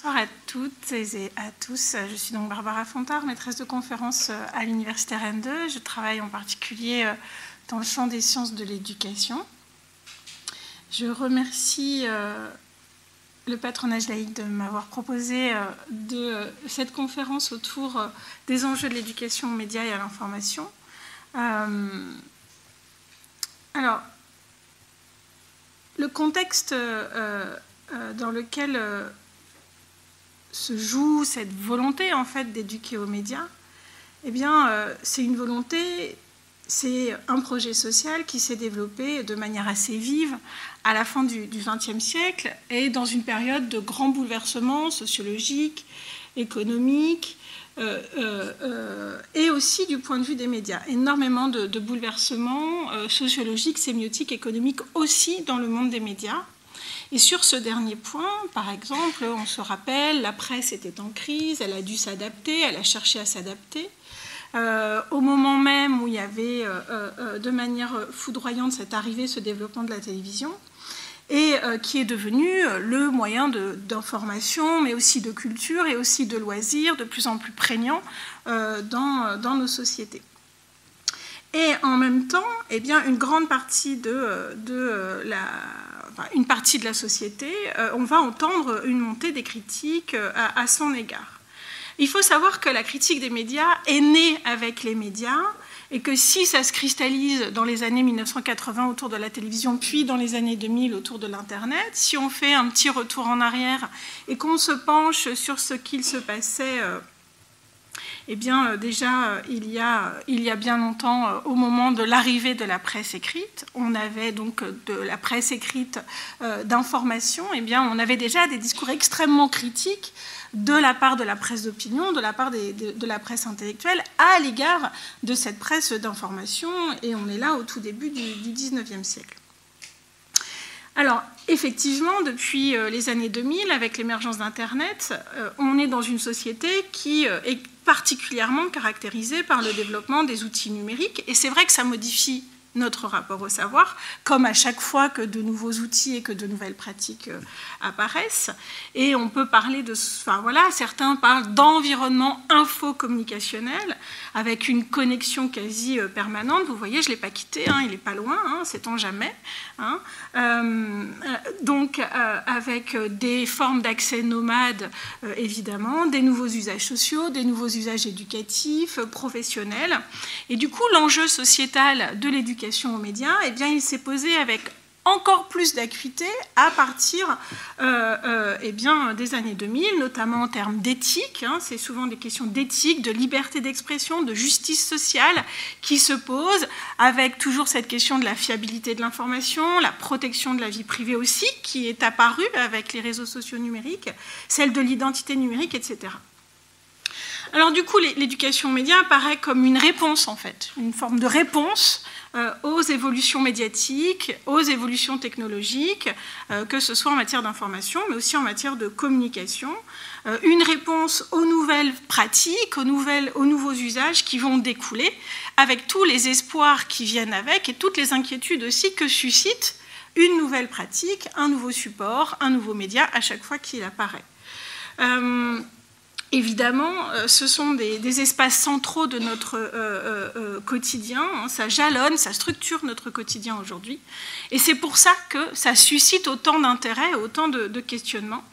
Bonsoir à toutes et à tous. Je suis donc Barbara Fontard, maîtresse de conférence à l'Université Rennes 2. Je travaille en particulier euh, dans le champ des sciences de l'éducation. Je remercie euh, le patronage laïque de m'avoir proposé euh, de cette conférence autour des enjeux de l'éducation aux médias et à l'information. alors, le contexte dans lequel se joue cette volonté en fait d'éduquer aux médias, eh bien, euh, c'est une volonté, c'est un projet social qui s'est développé de manière assez vive à la fin du XXe siècle et dans une période de grands bouleversements sociologiques, économiques, euh, euh, et aussi du point de vue des médias. Énormément de, de bouleversements sociologiques, sémiotiques, économiques aussi dans le monde des médias. Et sur ce dernier point, par exemple, on se rappelle, la presse était en crise, elle a dû s'adapter, elle a cherché à s'adapter. Euh, au moment même où il y avait euh, euh, de manière foudroyante cette arrivée, ce développement de la télévision, et qui est devenu le moyen d'information, mais aussi de culture et aussi de loisirs de plus en plus prégnant dans, nos sociétés. Et en même temps, eh bien, une grande partie de la une partie de la société, euh, on va entendre une montée des critiques euh, à, son égard. Il faut savoir que la critique des médias est née avec les médias et que si ça se cristallise dans les années 1980 autour de la télévision, puis dans les années 2000 autour de l'Internet, si on fait un petit retour en arrière et qu'on se penche sur ce qu'il se passait euh, eh bien, euh, déjà, euh, il y a, il y a bien longtemps, euh, au moment de l'arrivée de la presse écrite, on avait donc de la presse écrite d'information, eh bien, on avait déjà des discours extrêmement critiques de la part de la presse d'opinion, de la part de, la presse intellectuelle, à l'égard de cette presse d'information, et on est là au tout début du, du 19e siècle. Alors, effectivement, depuis les années 2000, avec l'émergence d'Internet, on est dans une société qui est particulièrement caractérisée par le développement des outils numériques. Et c'est vrai que ça modifie notre rapport au savoir, comme à chaque fois que de nouveaux outils et que de nouvelles pratiques euh, apparaissent. Et on peut parler de, enfin voilà, certains parlent d'environnement infocommunicationnel avec une connexion quasi euh, permanente. Vous voyez, je ne l'ai pas quitté, hein, il n'est pas loin, hein, sait-on jamais. Hein. Euh, donc, avec des formes d'accès nomades, évidemment, des nouveaux usages sociaux, des nouveaux usages éducatifs, professionnels. Et du coup, l'enjeu sociétal de l'éducation aux médias, eh bien, il s'est posé avec encore plus d'acuité à partir euh, euh, eh des années 2000, notamment en termes d'éthique. Hein. c'est souvent des questions d'éthique, de liberté d'expression, de justice sociale qui se posent, avec toujours cette question de la fiabilité de l'information, la protection de la vie privée aussi, qui est apparue avec les réseaux sociaux numériques, celle de l'identité numérique, etc. Alors du coup, l'éducation aux médias apparaît comme une réponse, en fait, une forme de réponse euh, aux évolutions médiatiques, aux évolutions technologiques, euh, que ce soit en matière d'information, mais aussi en matière de communication. Euh, une réponse aux nouvelles pratiques, aux, aux nouveaux usages qui vont découler, avec tous les espoirs qui viennent avec et toutes les inquiétudes aussi que suscite une nouvelle pratique, un nouveau support, un nouveau média à chaque fois qu'il apparaît. Évidemment, euh, ce sont des, espaces centraux de notre euh, euh, quotidien. Hein. ça jalonne, ça structure notre quotidien aujourd'hui. Et c'est pour ça que ça suscite autant d'intérêt, autant de, questionnements.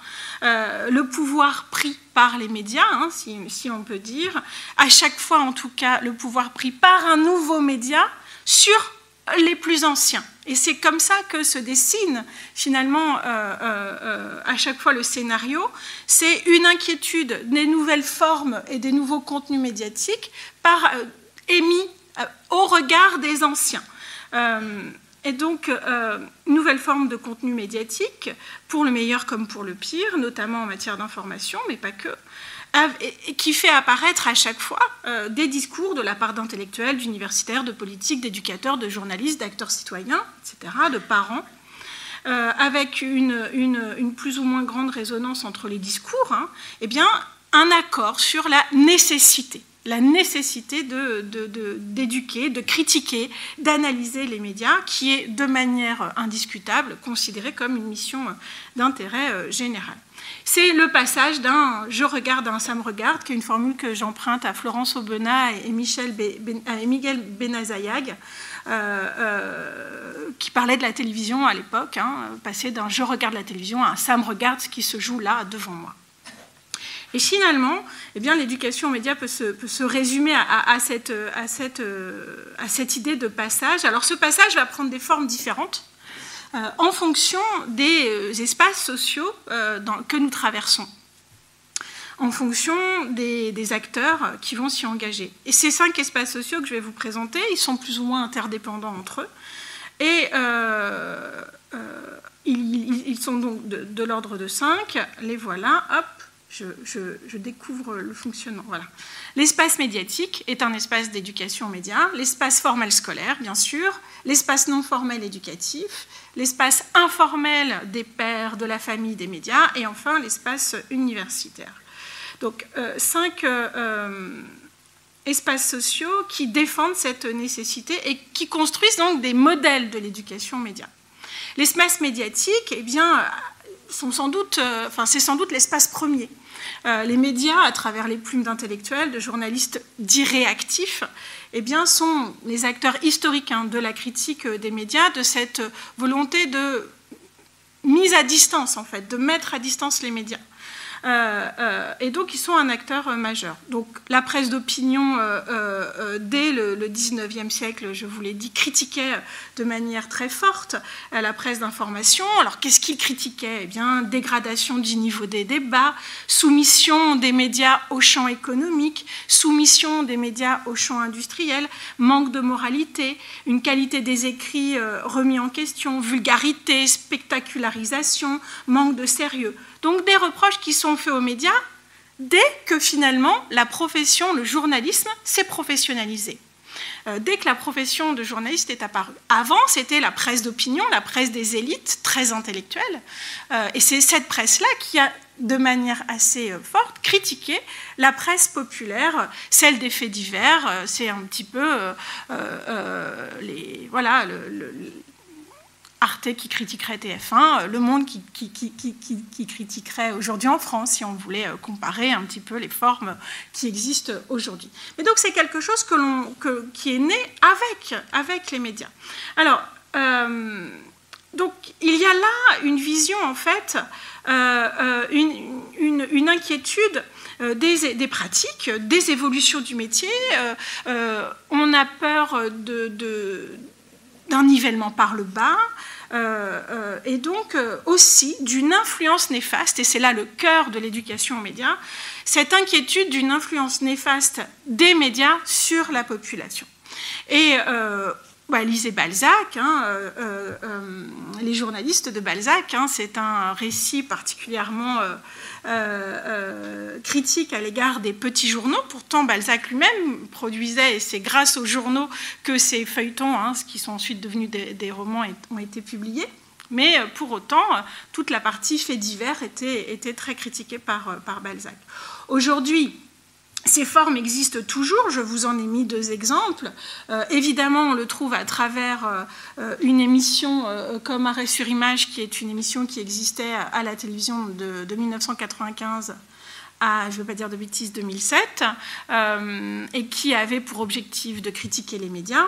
le pouvoir pris par les médias, hein, si, si, on peut dire, à chaque fois en tout cas, le pouvoir pris par un nouveau média sur les plus anciens. Et c'est comme ça que se dessine finalement euh, euh, euh, à chaque fois le scénario. C'est une inquiétude des nouvelles formes et des nouveaux contenus médiatiques par, émis au regard des anciens. et donc, nouvelle forme de contenu médiatique, pour le meilleur comme pour le pire, notamment en matière d'information, mais pas que qui fait apparaître à chaque fois euh, des discours de la part d'intellectuels, d'universitaires, de politiques, d'éducateurs, de journalistes, d'acteurs citoyens, etc., de parents, euh, avec une, plus ou moins grande résonance entre les discours, hein, eh un accord sur la nécessité, la nécessité d'éduquer, de, de critiquer, d'analyser les médias, qui est de manière indiscutable considérée comme une mission d'intérêt euh, général. C'est le passage d'un je regarde à un ça me regarde, qui est une formule que j'emprunte à Florence Aubenas et, Michel Miguel Benazayag, euh, euh, qui parlait de la télévision à l'époque, hein, passer d'un je regarde la télévision à un ça me regarde ce qui se joue là devant moi. Et finalement, eh l'éducation aux médias peut se, résumer à, à, cette, à, cette, idée de passage. Alors ce passage va prendre des formes différentes. Euh, en fonction des euh, espaces sociaux euh, que nous traversons, en fonction des, acteurs qui vont s'y engager. Et ces cinq espaces sociaux que je vais vous présenter, ils sont plus ou moins interdépendants entre eux. Et ils, sont donc de, l'ordre de cinq. Les voilà, hop, je, découvre le fonctionnement. Voilà. L'espace médiatique est un espace d'éducation aux médias, l'espace formel scolaire, bien sûr, l'espace non formel éducatif, l'espace informel des pairs, de la famille, des médias, et enfin l'espace universitaire. Donc, euh, cinq euh, euh, espaces sociaux qui défendent cette nécessité et qui construisent donc des modèles de l'éducation aux médias. L'espace médiatique, eh bien, sont sans doute, enfin, c'est sans doute l'espace premier. les médias, à travers les plumes d'intellectuels, de journalistes dits réactifs, eh bien, sont les acteurs historiques hein, de la critique des médias, de cette volonté de mise à distance, en fait, de mettre à distance les médias. Euh, euh, et donc, ils sont un acteur euh, majeur. Donc, la presse d'opinion, dès le, 19e siècle, je vous l'ai dit, critiquait de manière très forte la presse d'information. Alors, qu'est-ce qu'ils critiquaient? Eh bien, dégradation du niveau des débats, soumission des médias au champ économique, soumission des médias au champ industriel, manque de moralité, une qualité des écrits remis en question, vulgarité, spectacularisation, manque de sérieux. Donc des reproches qui sont faits aux médias dès que finalement la profession, le journalisme, s'est professionnalisé. Euh, dès que la profession de journaliste est apparue. Avant, c'était la presse d'opinion, la presse des élites, très intellectuelle. Euh, et c'est cette presse-là qui a, de manière assez euh, forte, critiqué la presse populaire, celle des faits divers. c'est un petit peu les, voilà, Arte qui critiquerait TF1, euh, Le Monde qui, critiquerait aujourd'hui en France, si on voulait euh, comparer un petit peu les formes qui existent aujourd'hui. Mais donc c'est quelque chose qui est né avec, avec les médias. Alors, euh, donc il y a là une vision en fait, une, inquiétude des, pratiques, des évolutions du métier. on a peur d'un nivellement par le bas, euh, euh, et donc euh, aussi d'une influence néfaste, et c'est là le cœur de l'éducation aux médias, cette inquiétude d'une influence néfaste des médias sur la population. Et bah, lisez Balzac, hein, les journalistes de Balzac, hein, c'est un récit particulièrement euh, euh, critique à l'égard des petits journaux. Pourtant, Balzac lui-même produisait, et c'est grâce aux journaux que ces feuilletons, hein, qui sont ensuite devenus des, romans, ont été publiés. Mais euh, pour autant, toute la partie fait divers était, était très critiquée par, par Balzac. Aujourd'hui, ces formes existent toujours, je vous en ai mis deux exemples. Euh, évidemment, on le trouve à travers euh, euh, une émission comme Arrêt sur image, qui est une émission qui existait à la télévision de, 1995 à, je ne veux pas dire de bêtises, 2007, et qui avait pour objectif de critiquer les médias.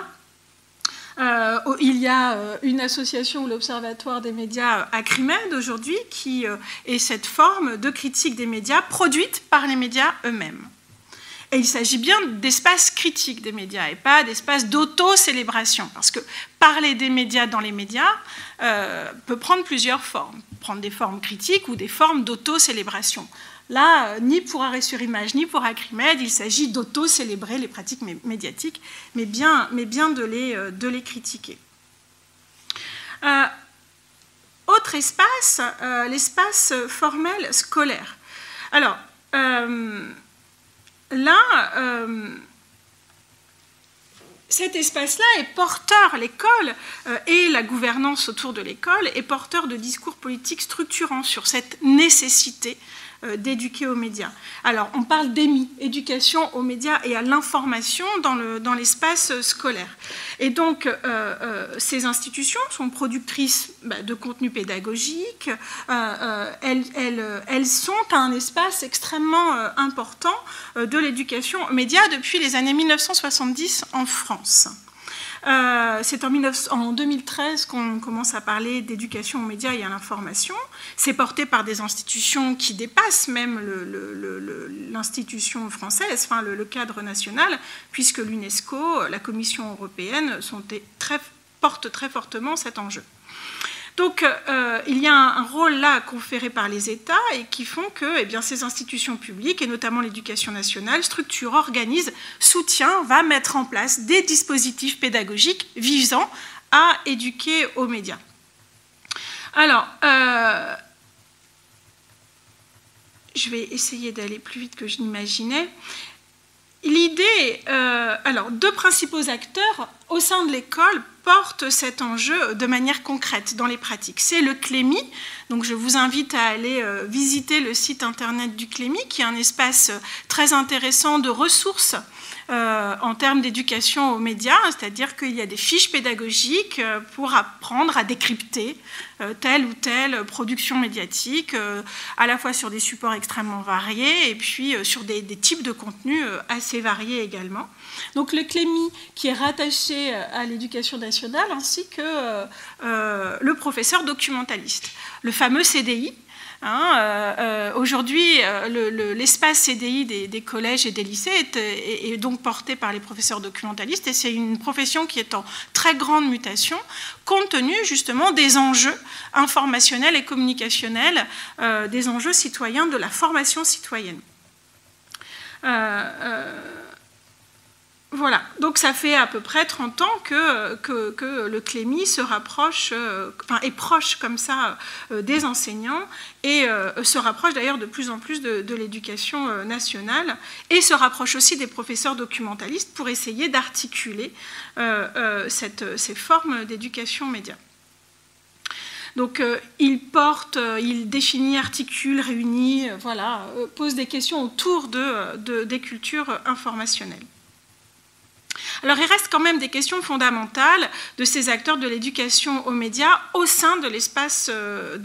il y a une association, l'Observatoire des médias Acrimed aujourd'hui, qui est cette forme de critique des médias produite par les médias eux-mêmes. Et il s'agit bien d'espace critique des médias et pas d'espace d'auto-célébration. Parce que parler des médias dans les médias euh, peut prendre plusieurs formes. Prendre des formes critiques ou des formes d'auto-célébration. Là, euh, ni pour Arrêt sur Image, ni pour Acrimed, il s'agit d'auto-célébrer les pratiques médiatiques, mais bien, de, les, euh, de les critiquer. autre espace, l'espace formel scolaire. Alors, là, euh, cet espace-là est porteur, l'école euh, et la gouvernance autour de l'école est porteur de discours politiques structurants sur cette nécessité d'éduquer aux médias. Alors, on parle d'EMI, éducation aux médias et à l'information dans l'espace dans scolaire. Et donc, ces institutions sont productrices bah, de contenu pédagogique, elles, elles, elles, sont un espace extrêmement important de l'éducation aux médias depuis les années 1970 en France. Euh, c'est en, 2013 qu'on commence à parler d'éducation aux médias et à l'information. C'est porté par des institutions qui dépassent même l'institution française, enfin le, cadre national, puisque l'UNESCO, la Commission européenne portent très fortement cet enjeu. Donc euh, il y a un, rôle là conféré par les États et qui font que eh bien, ces institutions publiques, et notamment l'éducation nationale, structurent, organisent, soutient, va mettre en place des dispositifs pédagogiques visant à éduquer aux médias. Alors, euh, je vais essayer d'aller plus vite que je n'imaginais. L'idée, euh, alors, deux principaux acteurs au sein de l'école portent cet enjeu de manière concrète dans les pratiques. C'est le CLEMI, donc je vous invite à aller euh, visiter le site internet du CLEMI, qui est un espace très intéressant de ressources euh, en termes d'éducation aux médias, c'est-à-dire qu'il y a des fiches pédagogiques euh, pour apprendre à décrypter euh, telle ou telle production médiatique, à la fois sur des supports extrêmement variés et puis sur des, types de contenus assez variés également. Donc le CLEMI qui est rattaché à l'éducation nationale ainsi que le professeur documentaliste. Le fameux CDI, Hein, euh, euh, aujourd'hui, euh, l'espace CDI des, collèges et des lycées est, donc porté par les professeurs documentalistes et c'est une profession qui est en très grande mutation compte tenu justement des enjeux informationnels et communicationnels, des enjeux citoyens de la formation citoyenne. Voilà, donc ça fait à peu près 30 ans que, le Clémy se rapproche, euh, enfin est proche comme ça euh, des enseignants et euh, se rapproche d'ailleurs de plus en plus de, l'éducation nationale et se rapproche aussi des professeurs documentalistes pour essayer d'articuler ces formes d'éducation média. Donc il porte, il définit, articule, réunit, voilà, pose des questions autour de, des cultures informationnelles. Alors il reste quand même des questions fondamentales de ces acteurs de l'éducation aux médias au sein de l'espace euh,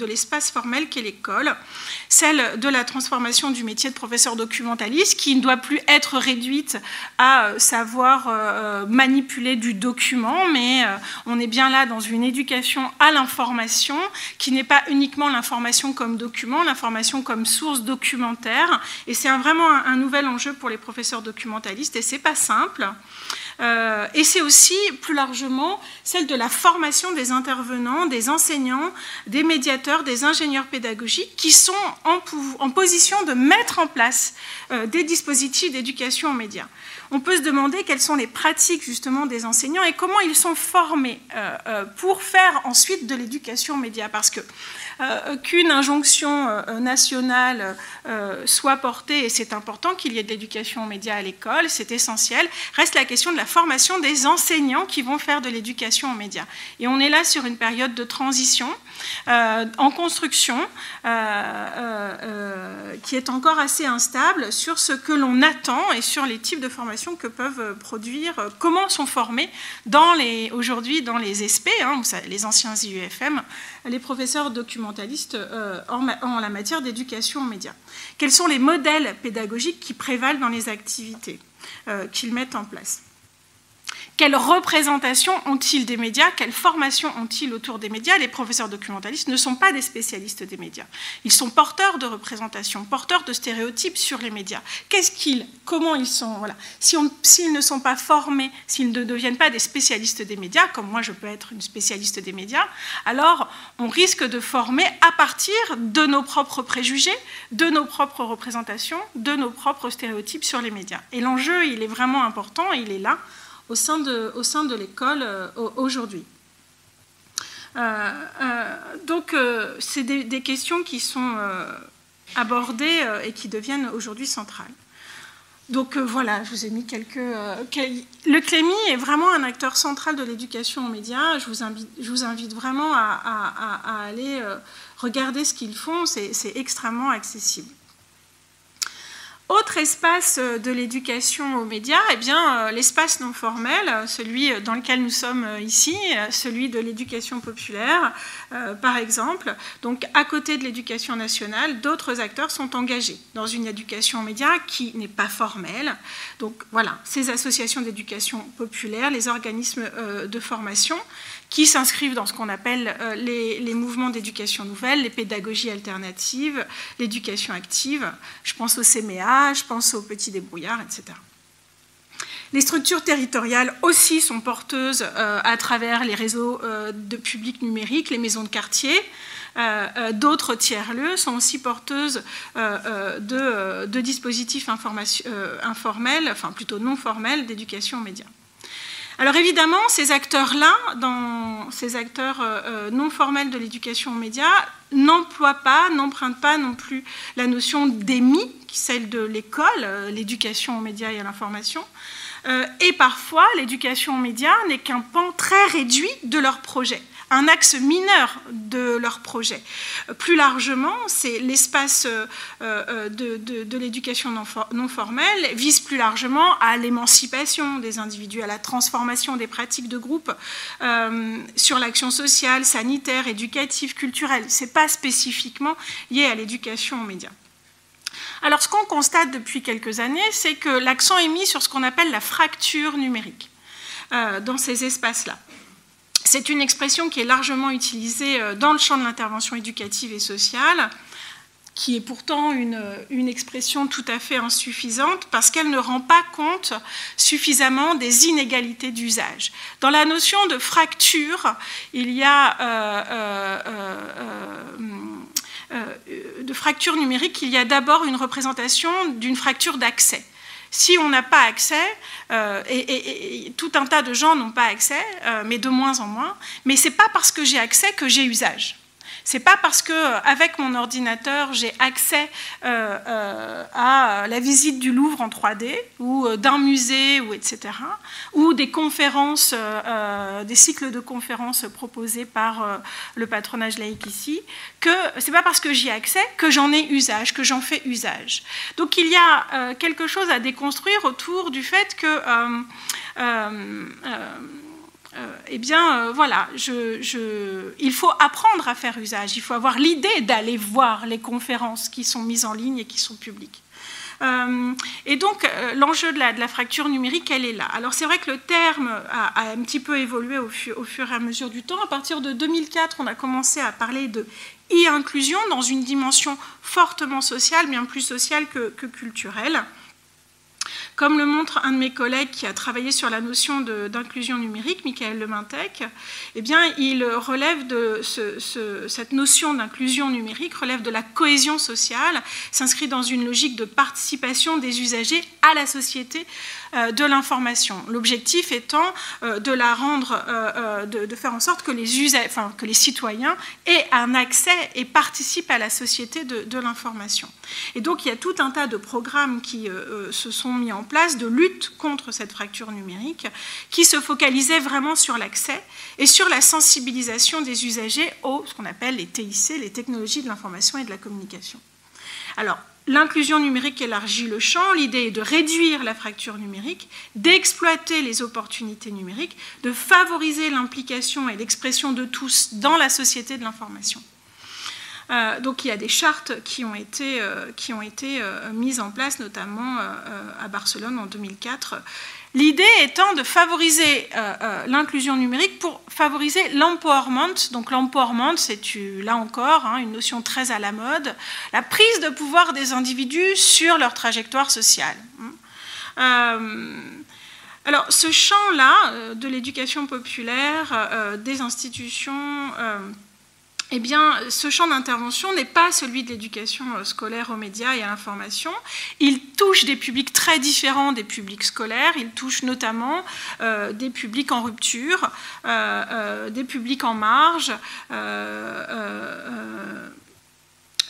formel qu'est l'école, celle de la transformation du métier de professeur documentaliste qui ne doit plus être réduite à euh, savoir euh, manipuler du document, mais on est bien là dans une éducation à l'information qui n'est pas uniquement l'information comme document, l'information comme source documentaire, et c'est vraiment un, nouvel enjeu pour les professeurs documentalistes, et c'est pas simple. Euh, et c'est aussi plus largement celle de la formation des intervenants, des enseignants, des médiateurs, des ingénieurs pédagogiques qui sont en, position de mettre en place euh, des dispositifs d'éducation aux médias. On peut se demander quelles sont les pratiques justement des enseignants et comment ils sont formés euh, pour faire ensuite de l'éducation aux médias. Parce que qu'une injonction euh, nationale euh, soit portée, et c'est important qu'il y ait de l'éducation aux médias à l'école, c'est essentiel, reste la question de la formation des enseignants qui vont faire de l'éducation aux médias. Et on est là sur une période de transition en construction qui est encore assez instable sur ce que l'on attend et sur les types de formations que peuvent produire, comment sont formés aujourd'hui dans les SP, hein, les anciens IUFM, les professeurs documentalistes euh, en, la matière d'éducation aux médias. Quels sont les modèles pédagogiques qui prévalent dans les activités euh, qu'ils mettent en place? Quelle représentation ont-ils des médias Quelle formation ont-ils autour des médias? Les professeurs documentalistes ne sont pas des spécialistes des médias. Ils sont porteurs de représentations, porteurs de stéréotypes sur les médias. Qu'est-ce qu'ils, comment ils sont voilà. S'ils ne sont pas formés, s'ils ne deviennent pas des spécialistes des médias, comme moi je peux être une spécialiste des médias, alors on risque de former à partir de nos propres préjugés, de nos propres représentations, de nos propres stéréotypes sur les médias. Et l'enjeu, il est vraiment important, il est là au sein de, au sein de l'école euh, aujourd'hui. Euh, euh, donc, c'est des, questions qui sont abordées et qui deviennent aujourd'hui centrales. Donc voilà, je vous ai mis quelques. le CLEMI est vraiment un acteur central de l'éducation aux médias. Je vous invite, je vous invite vraiment à, à aller regarder ce qu'ils font. C'est extrêmement accessible. Autre espace de l'éducation aux médias, eh bien, l'espace non formel, celui dans lequel nous sommes ici, celui de l'éducation populaire, par exemple. Donc, à côté de l'éducation nationale, d'autres acteurs sont engagés dans une éducation aux médias qui n'est pas formelle. Donc, voilà, ces associations d'éducation populaire, les organismes de formation qui s'inscrivent dans ce qu'on appelle euh, les, mouvements d'éducation nouvelle, les pédagogies alternatives, l'éducation active. Je pense au CMA, je pense aux petits débrouillards, etc. Les structures territoriales aussi sont porteuses euh, à travers les réseaux euh, de public numérique, les maisons de quartier. D'autres tiers-lieux sont aussi porteuses de, de, dispositifs informels, enfin plutôt non formels, d'éducation aux médias. Alors évidemment, ces acteurs-là, ces acteurs euh, euh, non formels de l'éducation aux médias, n'emploient pas, n'empruntent pas non plus la notion d'EMI, celle de l'école, euh, l'éducation aux médias et à l'information. et parfois, l'éducation aux médias n'est qu'un pan très réduit de leur projet un axe mineur de leur projet. Plus largement, c'est l'espace euh, euh, de, l'éducation non, formelle vise plus largement à l'émancipation des individus, à la transformation des pratiques de groupe euh, sur l'action sociale, sanitaire, éducative, culturelle. Ce n'est pas spécifiquement lié à l'éducation aux médias. Alors, ce qu'on constate depuis quelques années, c'est que l'accent est mis sur ce qu'on appelle la fracture numérique dans ces espaces-là. C'est une expression qui est largement utilisée euh, dans le champ de l'intervention éducative et sociale, qui est pourtant une, expression tout à fait insuffisante parce qu'elle ne rend pas compte suffisamment des inégalités d'usage. Dans la notion de fracture, il y a euh, euh, de fracture numérique, il y a d'abord une représentation d'une fracture d'accès. Si on n'a pas accès, euh, et, tout un tas de gens n'ont pas accès, euh, mais de moins en moins, mais ce pas parce que j'ai accès que j'ai usage. C'est pas parce que avec mon ordinateur j'ai accès euh, euh, à la visite du Louvre en 3D ou euh, d'un musée ou etc. ou des conférences, des cycles de conférences proposés par le patronage laïque ici que c'est pas parce que j'y ai accès que j'en ai usage, que j'en fais usage. Donc il y a quelque chose à déconstruire autour du fait que euh, eh bien, euh, voilà, il faut apprendre à faire usage. Il faut avoir l'idée d'aller voir les conférences qui sont mises en ligne et qui sont publiques. Euh, et donc, l'enjeu de la, fracture numérique, elle est là. Alors, c'est vrai que le terme a, un petit peu évolué au, fur et à mesure du temps. À partir de 2004, on a commencé à parler de e-inclusion dans une dimension fortement sociale, bien plus sociale que culturelle. Comme le montre un de mes collègues qui a travaillé sur la notion d'inclusion numérique, Michael Lemintec, eh bien, il relève de cette notion d'inclusion numérique relève de la cohésion sociale, s'inscrit dans une logique de participation des usagers à la société euh, de l'information. L'objectif étant euh, euh, de, faire en sorte que les, que les citoyens aient un accès et participent à la société de, l'information. Et donc il y a tout un tas de programmes qui se sont mis en place de lutte contre cette fracture numérique, qui se focalisaient vraiment sur l'accès et sur la sensibilisation des usagers aux ce qu'on appelle les TIC, les technologies de l'information et de la communication. Alors, L'inclusion numérique élargit le champ. L'idée est de réduire la fracture numérique, d'exploiter les opportunités numériques, de favoriser l'implication et l'expression de tous dans la société de l'information. Euh, donc il y a des chartes qui ont été, euh, qui ont été euh, mises en place, notamment à Barcelone en 2004, L'idée étant de favoriser l'inclusion numérique pour favoriser l'empowerment. Donc l'empowerment, c'est là encore hein, une notion très à la mode, la prise de pouvoir des individus sur leur trajectoire sociale. Euh, alors ce champ-là de l'éducation populaire, des institutions eh bien, ce champ d'intervention n'est pas celui de l'éducation euh, scolaire aux médias et à l'information. Il touche des publics très différents des publics scolaires. Il touche notamment euh, des publics en rupture, euh, des publics en marge,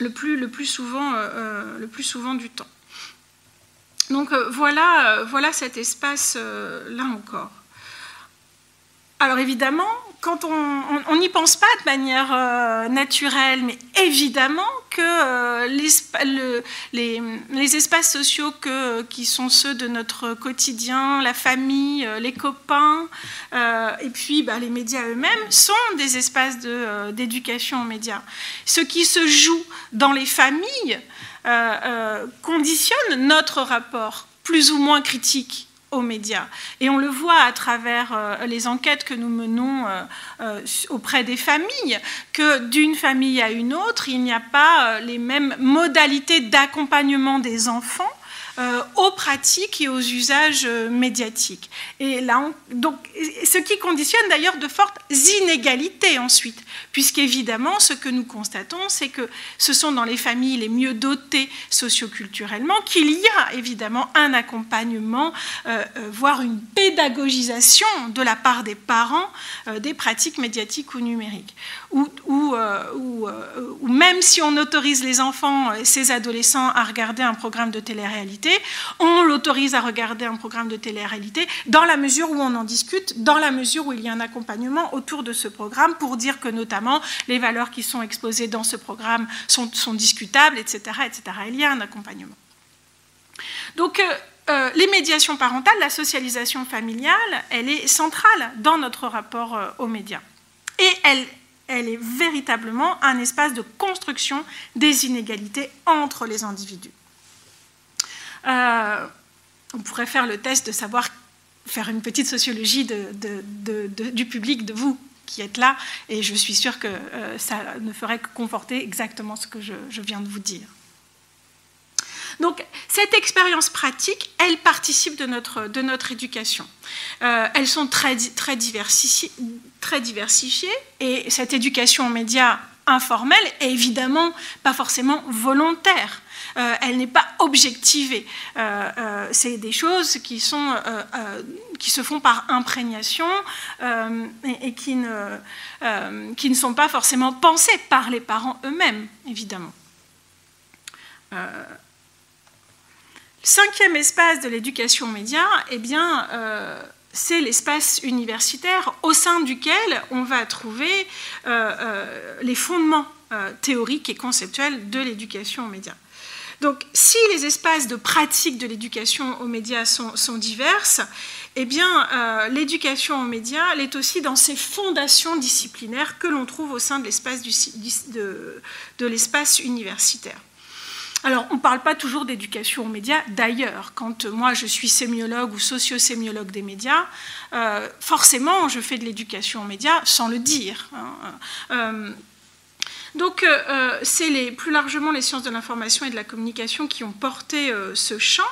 le, plus, le, plus souvent, le plus souvent du temps. Donc voilà, voilà cet espace-là encore. Alors évidemment, quand on n'y pense pas de manière euh, naturelle, mais évidemment que euh, les, espaces sociaux qui sont ceux de notre quotidien, la famille, euh, les copains, et puis bah, les médias eux-mêmes, sont des espaces d'éducation aux médias. Ce qui se joue dans les familles conditionne notre rapport plus ou moins critique aux médias. Et on le voit à travers euh, les enquêtes que nous menons euh, euh, auprès des familles, que d'une famille à une autre, il n'y a pas les mêmes modalités d'accompagnement des enfants aux pratiques et aux usages médiatiques. Et là, donc, ce qui conditionne d'ailleurs de fortes inégalités ensuite, puisqu'évidemment, ce que nous constatons, c'est que ce sont dans les familles les mieux dotées socioculturellement qu'il y a évidemment un accompagnement, euh, euh, voire une pédagogisation de la part des parents euh, des pratiques médiatiques ou numériques. Ou, ou, ou, même si on autorise les enfants ces adolescents à regarder un programme de télé-réalité, on l'autorise à regarder un programme de télé-réalité dans la mesure où on en discute, dans la mesure où il y a un accompagnement autour de ce programme pour dire que notamment les valeurs qui sont exposées dans ce programme sont, discutables, etc.. Il y a un accompagnement. Donc, euh, euh, les médiations parentales, la socialisation familiale, elle est centrale dans notre rapport euh, aux médias. Et elle est véritablement un espace de construction des inégalités entre les individus. On pourrait faire le test de savoir faire une petite sociologie du public, de vous, qui êtes là, et je suis sûre que euh, ça ne ferait que conforter exactement ce que je, viens de vous dire. Donc, cette expérience pratique, elle participe de notre, de notre éducation. Euh, elles sont très, très diversifiées, et cette éducation aux médias informelle est évidemment pas forcément volontaire. Euh, elle n'est pas objectivée. Euh, euh, c'est des choses qui, se font par imprégnation et, qui, ne, sont pas forcément pensées par les parents eux-mêmes, évidemment. Cinquième espace de l'éducation aux médias, eh bien, c'est l'espace universitaire au sein duquel on va trouver les fondements théoriques et conceptuels de l'éducation aux médias. Donc, si les espaces de pratique de l'éducation aux médias sont, diverses, eh bien, euh, l'éducation aux médias, elle est aussi dans ces fondations disciplinaires que l'on trouve au sein de l'espace, de l'espace universitaire. Alors, on ne parle pas toujours d'éducation aux médias. D'ailleurs, quand moi je suis sémiologue ou socio-sémiologue des médias, euh, forcément, je fais de l'éducation aux médias sans le dire. Hein. Euh, donc, euh, euh, c'est plus largement les sciences de l'information et de la communication qui ont porté euh, ce champ.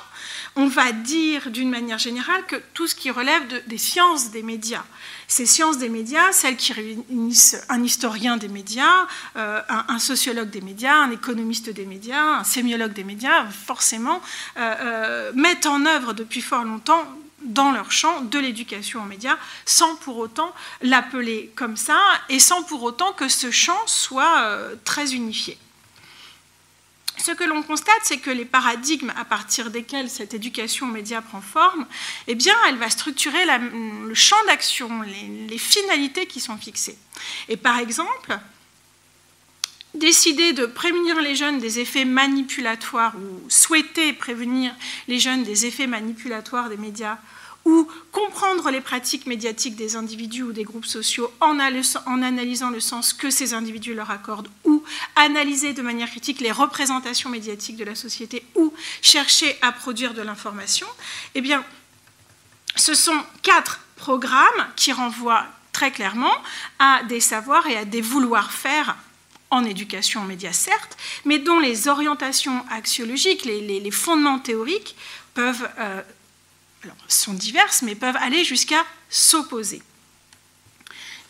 On va dire d'une manière générale que tout ce qui relève des sciences des médias, ces sciences des médias, celles qui réunissent un historien des médias, un, sociologue des médias, un économiste des médias, un sémiologue des médias, forcément, mettent en œuvre depuis fort longtemps dans leur champ de l'éducation aux médias, sans pour autant l'appeler comme ça, et sans pour autant que ce champ soit euh, très unifié. Ce que l'on constate, c'est que les paradigmes à partir desquels cette éducation aux médias prend forme, eh bien, elle va structurer le champ d'action, les, les finalités qui sont fixées. Et par exemple, décider de prévenir les jeunes des effets manipulatoires ou souhaiter prévenir les jeunes des effets manipulatoires des médias ou comprendre les pratiques médiatiques des individus ou des groupes sociaux en, analysant le sens que ces individus leur accordent, ou analyser de manière critique les représentations médiatiques de la société, ou chercher à produire de l'information, eh bien, ce sont quatre programmes qui renvoient très clairement à des savoirs et à des vouloirs faire en éducation en médias, certes, mais dont les orientations axiologiques, les, fondements théoriques peuvent, euh, sont diverses, mais peuvent aller jusqu'à s'opposer.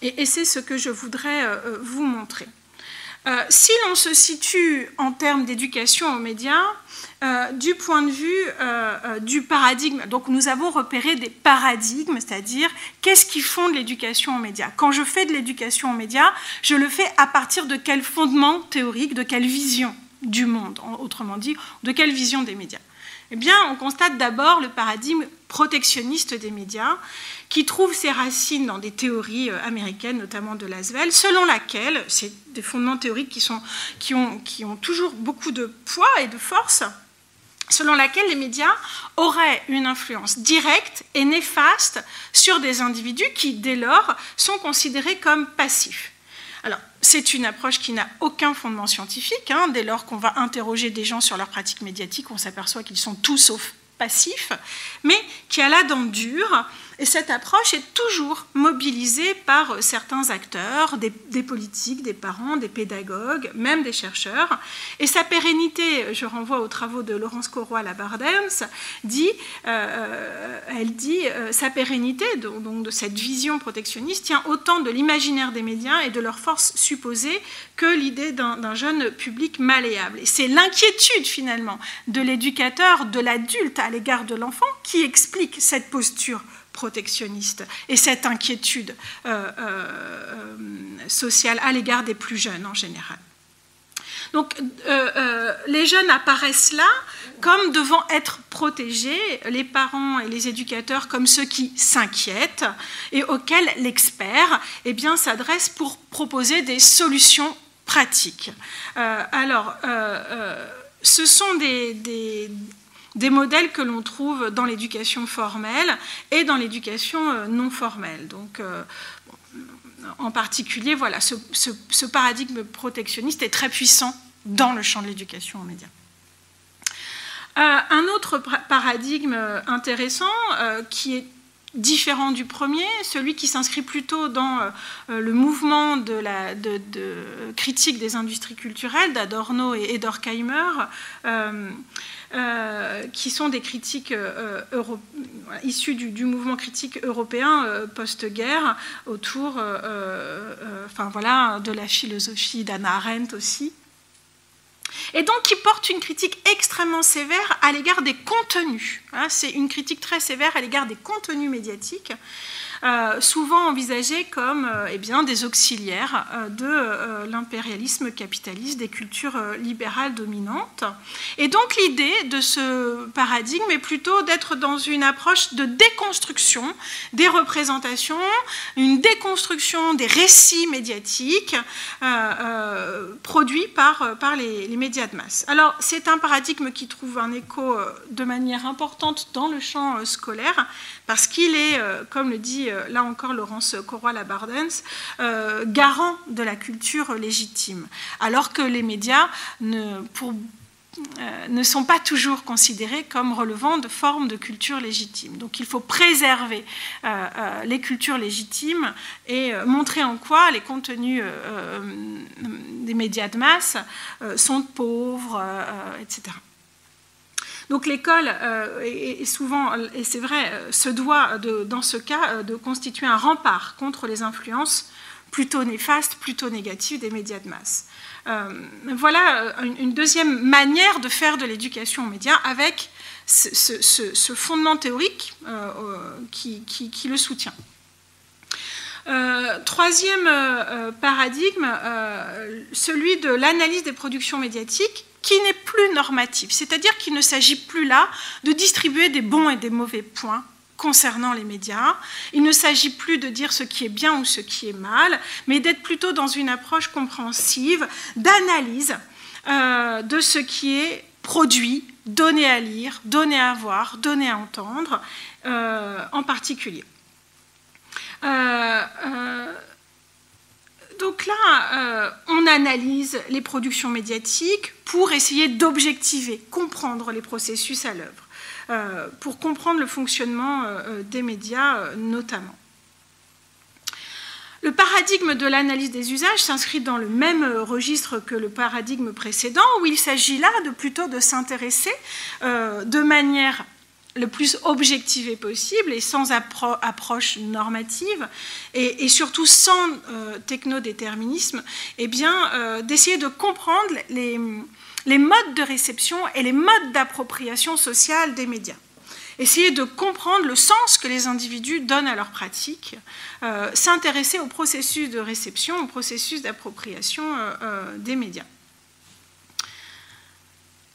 Et, c'est ce que je voudrais euh, vous montrer. Si l'on se situe en termes d'éducation aux médias, euh, du point de vue euh, euh, du paradigme. Donc nous avons repéré des paradigmes, c'est-à-dire qu'est-ce qui fonde l'éducation aux médias. Quand je fais de l'éducation aux médias, je le fais à partir de quel fondement théorique, de quelle vision du monde, autrement dit, de quelle vision des médias Eh bien, on constate d'abord le paradigme protectionniste des médias, qui trouve ses racines dans des théories euh, américaines, notamment de Laswell, selon laquelle, c'est des fondements théoriques qui, sont, qui, ont, qui ont toujours beaucoup de poids et de force, selon laquelle les médias auraient une influence directe et néfaste sur des individus qui, dès lors, sont considérés comme passifs. Alors, c'est une approche qui n'a aucun fondement scientifique. Hein. Dès lors qu'on va interroger des gens sur leurs pratiques médiatiques, on s'aperçoit qu'ils sont tout sauf passifs, mais qui a la dent dure et cette approche est toujours mobilisée par euh, certains acteurs, des, politiques, des parents, des pédagogues, même des chercheurs. Et sa pérennité, je renvoie aux travaux de Laurence Corroy Labardens, dit, euh, euh, elle dit, sa pérennité donc, de cette vision protectionniste tient autant de l'imaginaire des médias et de leur force supposée que l'idée d'un jeune public malléable. Et c'est l'inquiétude finalement de l'éducateur, de l'adulte à l'égard de l'enfant qui explique cette posture protectionniste et cette inquiétude euh, euh, sociale à l'égard des plus jeunes en général. Donc euh, les jeunes apparaissent là comme devant être protégés, les parents et les éducateurs comme ceux qui s'inquiètent et auxquels l'expert eh s'adresse pour proposer des solutions pratiques. alors, ce sont des modèles que l'on trouve dans l'éducation formelle et dans l'éducation euh, non formelle. Donc, euh, en particulier, voilà, ce, paradigme protectionniste est très puissant dans le champ de l'éducation aux médias. Euh, un autre paradigme intéressant qui est différent du premier, celui qui s'inscrit plutôt dans le mouvement de, critique des industries culturelles d'Adorno et d'Orkheimer, euh, qui sont des critiques euh, issues du, mouvement critique européen euh, post-guerre autour enfin, voilà, de la philosophie d'Anna Arendt aussi. Et donc qui porte une critique extrêmement sévère à l'égard des contenus. Hein. C'est une critique très sévère à l'égard des contenus médiatiques euh, souvent envisagés comme euh, eh bien, des auxiliaires euh, de l'impérialisme capitaliste, des cultures libérales dominantes. Et donc l'idée de ce paradigme est plutôt d'être dans une approche de déconstruction des représentations, une déconstruction des récits médiatiques produits par, par les, médias de masse. Alors c'est un paradigme qui trouve un écho de manière importante dans le champ scolaire, parce qu'il est, euh, comme le dit euh, là encore Laurence Corroy-Labardens, euh, garant de la culture légitime, alors que les médias ne, sont pas toujours considérés comme relevant de formes de culture légitime. Donc il faut préserver les cultures légitimes et montrer en quoi les contenus des médias de masse sont pauvres, etc. Donc l'école euh, est souvent, et c'est vrai, euh, se doit dans ce cas euh, de constituer un rempart contre les influences plutôt néfastes, plutôt négatives des médias de masse. voilà une deuxième manière de faire de l'éducation aux médias avec ce, fondement théorique qui, le soutient. troisième paradigme, celui de l'analyse des productions médiatiques qui n'est plus normatif, c'est-à-dire qu'il ne s'agit plus là de distribuer des bons et des mauvais points concernant les médias. Il ne s'agit plus de dire ce qui est bien ou ce qui est mal, mais d'être plutôt dans une approche compréhensive, d'analyse euh, de ce qui est produit, donné à lire, donné à voir, donné à entendre, euh, en particulier. Euh, donc là, euh, on analyse les productions médiatiques pour essayer d'objectiver, comprendre les processus à l'œuvre, euh, pour comprendre le fonctionnement euh, des médias notamment. Le paradigme de l'analyse des usages s'inscrit dans le même registre que le paradigme précédent, où il s'agit là de plutôt de s'intéresser de manière le plus objectivé possible et sans approche normative et, surtout sans euh, technodéterminisme, eh bien, euh, d'essayer de comprendre les, modes de réception et les modes d'appropriation sociale des médias. Essayer de comprendre le sens que les individus donnent à leur pratique, euh, s'intéresser au processus de réception, au processus d'appropriation des médias.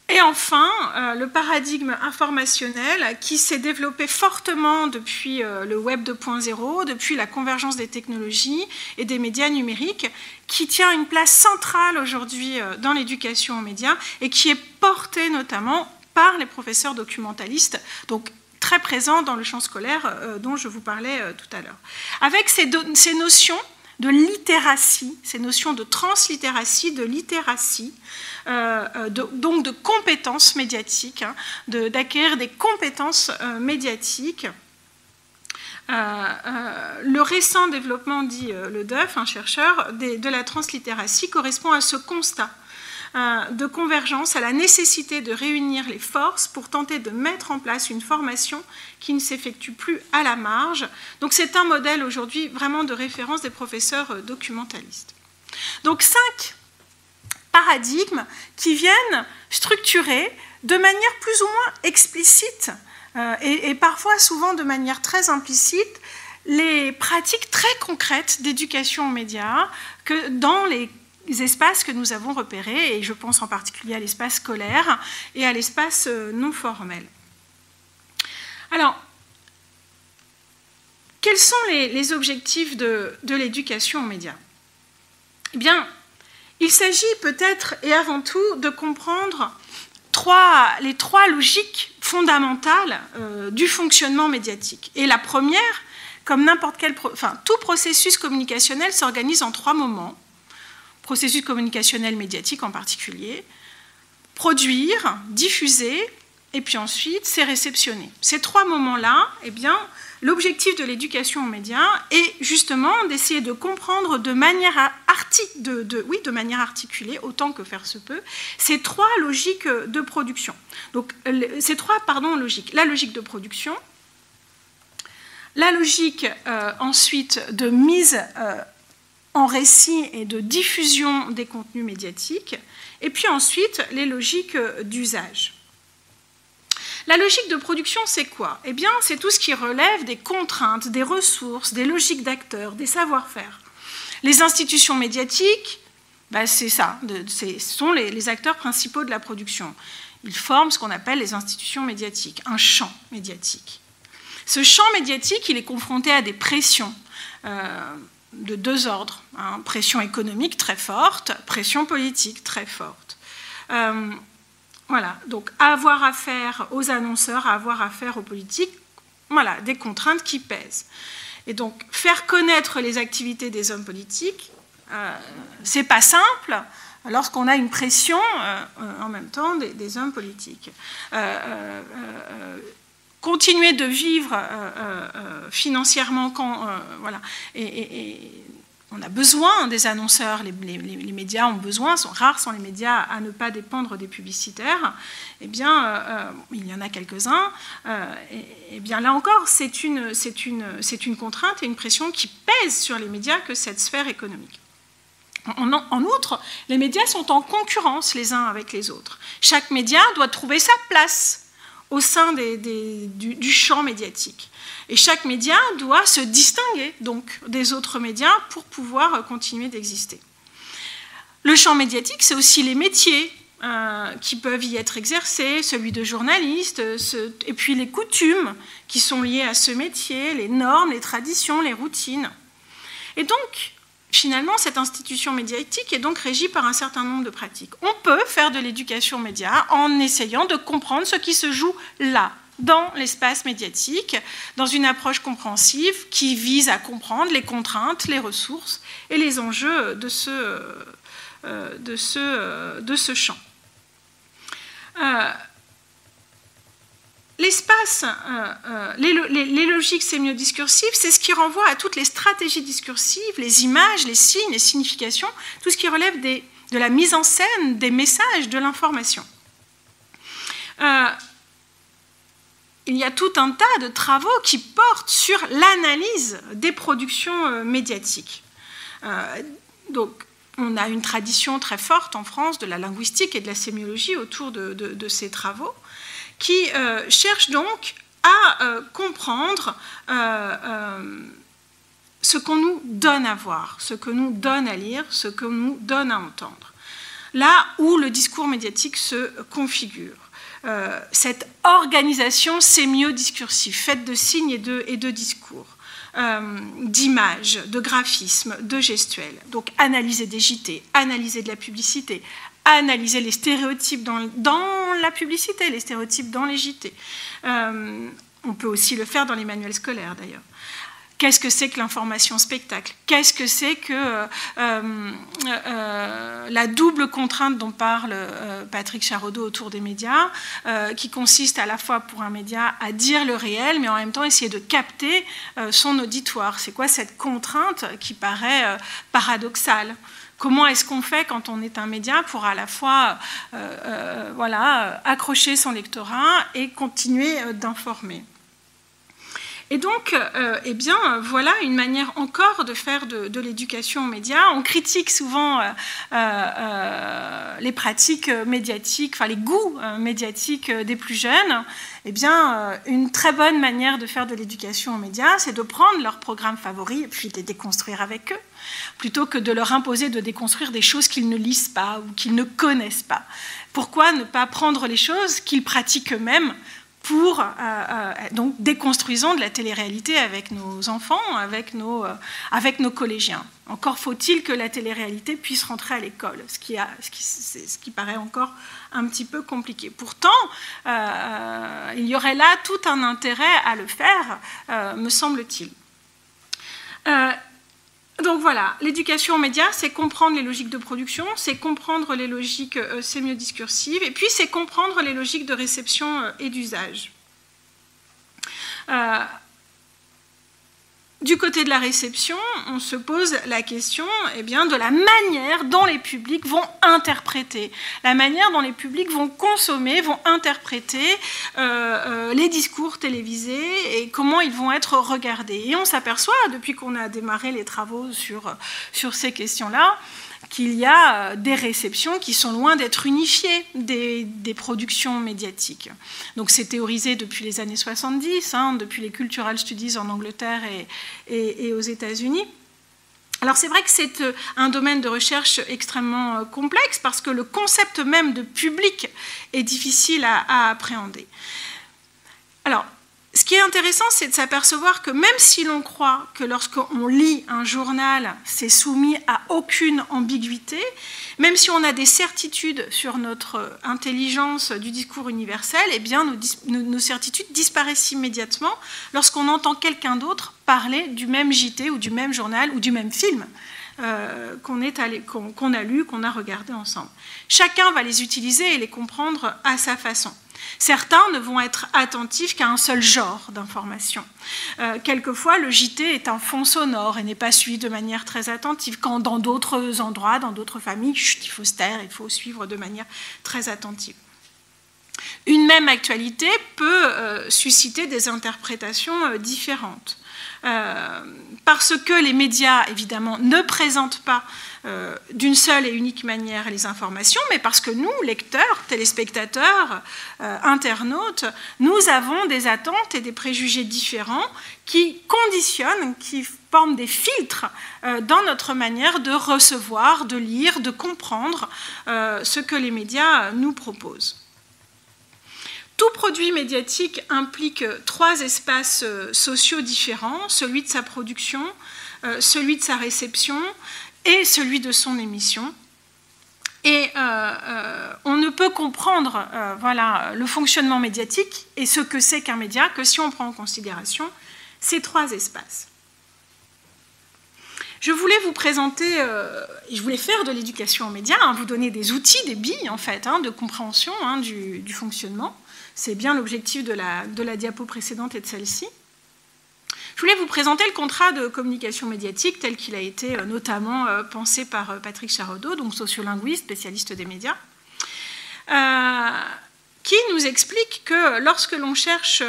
Et enfin, euh, le paradigme informationnel qui s'est développé fortement depuis euh, le Web 2.0, depuis la convergence des technologies et des médias numériques, qui tient une place centrale aujourd'hui euh, dans l'éducation aux médias et qui est porté notamment par les professeurs documentalistes, donc très présents dans le champ scolaire dont je vous parlais tout à l'heure. Avec ces, ces notions de littératie, ces notions de translittératie, de littératie, euh, euh, donc de compétences médiatiques, hein, d'acquérir des compétences euh, médiatiques. le récent développement, dit le Duff, un chercheur, de la translittératie correspond à ce constat de convergence, à la nécessité de réunir les forces pour tenter de mettre en place une formation qui ne s'effectue plus à la marge. Donc c'est un modèle aujourd'hui vraiment de référence des professeurs documentalistes. Donc cinq paradigmes qui viennent structurer de manière plus ou moins explicite euh, et, parfois souvent de manière très implicite les pratiques très concrètes d'éducation aux médias que dans les espaces que nous avons repérés, et je pense en particulier à l'espace scolaire et à l'espace euh, non formel. Alors, quels sont les, objectifs de, de l'éducation aux médias? Eh bien, il s'agit peut-être et avant tout de comprendre les trois logiques fondamentales euh, du fonctionnement médiatique. Et la première, comme n'importe quel, enfin, tout processus communicationnel s'organise en trois moments. Processus communicationnel médiatique en particulier. Produire, diffuser, et puis ensuite c'est réceptionner. Ces trois moments-là, eh bien, L'objectif de l'éducation aux médias est justement d'essayer de comprendre de manière, articulée, autant que faire se peut, ces trois logiques de production. Donc, ces trois logiques. La logique de production, la logique euh, ensuite de mise euh, en récit et de diffusion des contenus médiatiques, et puis ensuite les logiques d'usage. La logique de production, c'est quoi? Eh bien, c'est tout ce qui relève des contraintes, des ressources, des logiques d'acteurs, des savoir-faire. Les institutions médiatiques, bah, c'est ça, ce sont les, acteurs principaux de la production. Ils forment ce qu'on appelle les institutions médiatiques, un champ médiatique. Ce champ médiatique, il est confronté à des pressions euh, de deux ordres. Hein. pression économique très forte, pression politique très forte. Euh, voilà, donc avoir affaire aux annonceurs, avoir affaire aux politiques, voilà, des contraintes qui pèsent. Et donc, faire connaître les activités des hommes politiques, euh, c'est pas simple lorsqu'on a une pression euh, en même temps des, hommes politiques. Euh, continuer de vivre financièrement quand, voilà, et on a besoin des annonceurs, les, médias ont besoin, sont rares sont les médias à ne pas dépendre des publicitaires. Eh bien, euh, euh, il y en a quelques-uns. Euh, et, bien là encore, c'est une, une, contrainte et une pression qui pèse sur les médias que cette sphère économique. En, outre, les médias sont en concurrence les uns avec les autres. Chaque média doit trouver sa place au sein du champ médiatique. Et chaque média doit se distinguer donc des autres médias pour pouvoir continuer d'exister. Le champ médiatique, c'est aussi les métiers euh, qui peuvent y être exercés, celui de journaliste, et puis les coutumes qui sont liées à ce métier, les normes, les traditions, les routines. Et donc, finalement, cette institution médiatique est donc régie par un certain nombre de pratiques. On peut faire de l'éducation média en essayant de comprendre ce qui se joue là, dans l'espace médiatique, dans une approche compréhensive qui vise à comprendre les contraintes, les ressources et les enjeux de ce, euh, de ce, de ce champ. Euh, l'espace, euh, les, les, logiques sémiodiscursives, c'est ce qui renvoie à toutes les stratégies discursives, les images, les signes, les significations, tout ce qui relève des, de la mise en scène des messages, de l'information il y a tout un tas de travaux qui portent sur l'analyse des productions euh, médiatiques. Euh, donc, on a une tradition très forte en France de la linguistique et de la sémiologie autour de, ces travaux, qui euh, cherchent donc à comprendre ce qu'on nous donne à voir, ce que nous donne à lire, ce que nous donne à entendre. là où le discours médiatique se configure. Cette organisation sémio-discursive, faite de signes et de, discours. d'images, de graphismes, de gestuels. Donc analyser des JT, analyser de la publicité, analyser les stéréotypes dans, dans, la publicité, les stéréotypes dans les JT. Euh, on peut aussi le faire dans les manuels scolaires d'ailleurs. Qu'est-ce que c'est que l'information spectacle? Qu'est-ce que c'est que euh, euh, la double contrainte dont parle Patrick Charodeau autour des médias, qui consiste à la fois pour un média à dire le réel, mais en même temps essayer de capter son auditoire? C'est quoi cette contrainte qui paraît paradoxale? Comment est-ce qu'on fait quand on est un média pour à la fois euh, euh, voilà, accrocher son lectorat et continuer euh, d'informer? Et donc, eh bien, voilà une manière encore de faire de, l'éducation aux médias. On critique souvent les pratiques médiatiques, enfin les goûts médiatiques des plus jeunes. Eh bien, une très bonne manière de faire de l'éducation aux médias, c'est de prendre leurs programmes favoris et puis de les déconstruire avec eux plutôt que de leur imposer de déconstruire des choses qu'ils ne lisent pas ou qu'ils ne connaissent pas. Pourquoi ne pas prendre les choses qu'ils pratiquent eux-mêmes pour, euh, euh, donc déconstruisons de la télé-réalité avec nos enfants, avec nos, euh, avec nos collégiens. Encore faut-il que la télé-réalité puisse rentrer à l'école, ce qui, a, ce, qui, ce qui, paraît encore un petit peu compliqué. Pourtant, il y aurait là tout un intérêt à le faire, me semble-t-il. Donc voilà, l'éducation aux médias, c'est comprendre les logiques de production, c'est comprendre les logiques euh, sémiodiscursives, et puis c'est comprendre les logiques de réception euh, et d'usage. Du côté de la réception, on se pose la question eh de la manière dont les publics vont interpréter, la manière dont les publics vont consommer, vont interpréter euh, euh, les discours télévisés et comment ils vont être regardés. Et on s'aperçoit, depuis qu'on a démarré les travaux sur, sur ces questions-là, qu'il y a euh, des réceptions qui sont loin d'être unifiées des, productions médiatiques. Donc c'est théorisé depuis les années 70, hein, depuis les Cultural Studies en Angleterre et, aux États-Unis. Alors c'est vrai que c'est euh, un domaine de recherche extrêmement euh, complexe parce que le concept même de public est difficile à, à appréhender. Alors, ce qui est intéressant, c'est de s'apercevoir que même si l'on croit que lorsqu'on lit un journal, c'est soumis à aucune ambiguïté, même si on a des certitudes sur notre intelligence du discours universel, eh bien nos, certitudes disparaissent immédiatement lorsqu'on entend quelqu'un d'autre parler du même JT ou du même journal ou du même film. Euh, qu'on a lu, qu'on a regardé ensemble. Chacun va les utiliser et les comprendre à sa façon. Certains ne vont être attentifs qu'à un seul genre d'information. Euh, quelquefois, le JT est un fond sonore et n'est pas suivi de manière très attentive, quand dans d'autres endroits, dans d'autres familles, il faut se taire, il faut suivre de manière très attentive. Une même actualité peut euh, susciter des interprétations euh, différentes. Parce que les médias, évidemment, ne présentent pas euh, d'une seule et unique manière les informations, mais parce que nous, lecteurs, téléspectateurs, euh, internautes, nous avons des attentes et des préjugés différents qui conditionnent, qui forment des filtres euh, dans notre manière de recevoir, de lire, de comprendre ce que les médias nous proposent. Tout produit médiatique implique trois espaces sociaux différents, celui de sa production, celui de sa réception et celui de son émission. Et euh, euh, on ne peut comprendre euh, voilà, le fonctionnement médiatique et ce que c'est qu'un média que si on prend en considération ces trois espaces. Je voulais vous présenter, je voulais faire de l'éducation aux médias, hein, vous donner des outils, des billes en fait, hein, de compréhension hein, du, fonctionnement. C'est bien l'objectif de la, diapo précédente et de celle-ci. Je voulais vous présenter le contrat de communication médiatique tel qu'il a été euh, notamment euh, pensé par euh, Patrick Charodeau, donc sociolinguiste, spécialiste des médias, qui nous explique que lorsque l'on cherche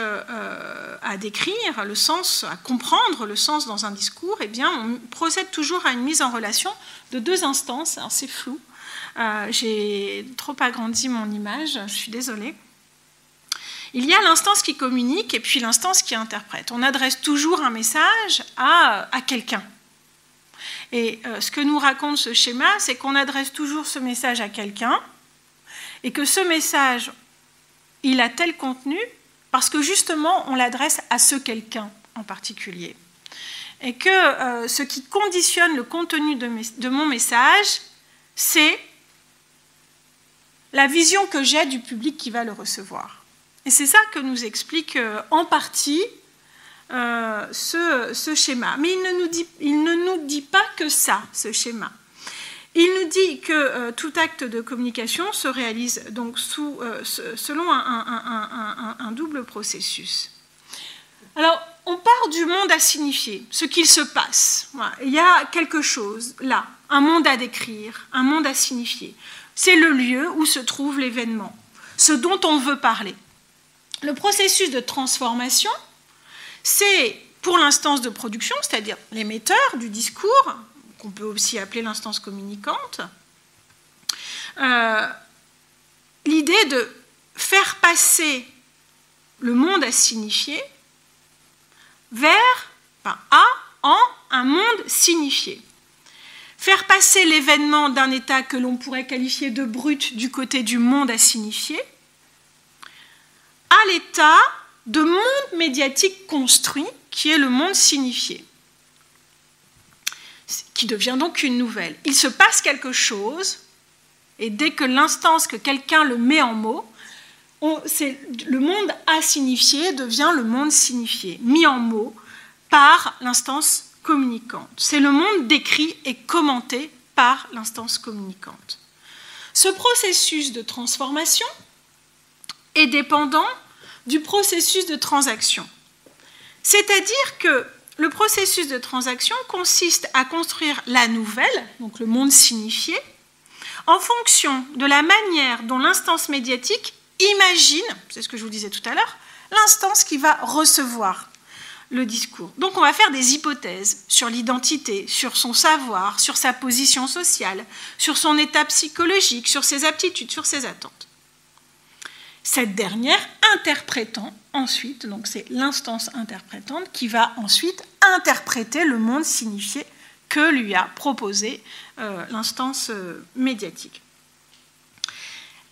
à décrire le sens, à comprendre le sens dans un discours, eh bien, on procède toujours à une mise en relation de deux instances. c'est flou. J'ai trop agrandi mon image, je suis désolée. Il y a l'instance qui communique et puis l'instance qui interprète. On adresse toujours un message à, quelqu'un. Et euh, ce que nous raconte ce schéma, c'est qu'on adresse toujours ce message à quelqu'un et que ce message, il a tel contenu parce que justement, on l'adresse à ce quelqu'un en particulier. Et que euh, ce qui conditionne le contenu de mon message, c'est la vision que j'ai du public qui va le recevoir. Et c'est ça que nous explique euh, en partie euh, ce, schéma. Mais il ne, nous dit, pas que ça, ce schéma. Il nous dit que euh, tout acte de communication se réalise donc selon un, double processus. Alors, on part du monde à signifier, ce qu'il se passe. Il y a quelque chose là, un monde à décrire, un monde à signifier. C'est le lieu où se trouve l'événement, ce dont on veut parler. Le processus de transformation, c'est pour l'instance de production, c'est-à-dire l'émetteur du discours, qu'on peut aussi appeler l'instance communicante, euh, l'idée de faire passer le monde à signifier vers, enfin, à, en un monde signifié. Faire passer l'événement d'un état que l'on pourrait qualifier de brut du côté du monde à signifier à l'état de monde médiatique construit qui est le monde signifié, qui devient donc une nouvelle. Il se passe quelque chose, et dès que l'instance que quelqu'un le met en mots, le monde à signifier devient le monde signifié, mis en mots par l'instance communicante. C'est le monde décrit et commenté par l'instance communicante. Ce processus de transformation est dépendant du processus de transaction. C'est-à-dire que le processus de transaction consiste à construire la nouvelle, donc le monde signifié, en fonction de la manière dont l'instance médiatique imagine, c'est ce que je vous disais tout à l'heure, l'instance qui va recevoir le discours. Donc on va faire des hypothèses sur l'identité, sur son savoir, sur sa position sociale, sur son état psychologique, sur ses aptitudes, sur ses attentes cette dernière interprétant ensuite, donc c'est l'instance interprétante qui va ensuite interpréter le monde signifié que lui a proposé euh, l'instance euh, médiatique.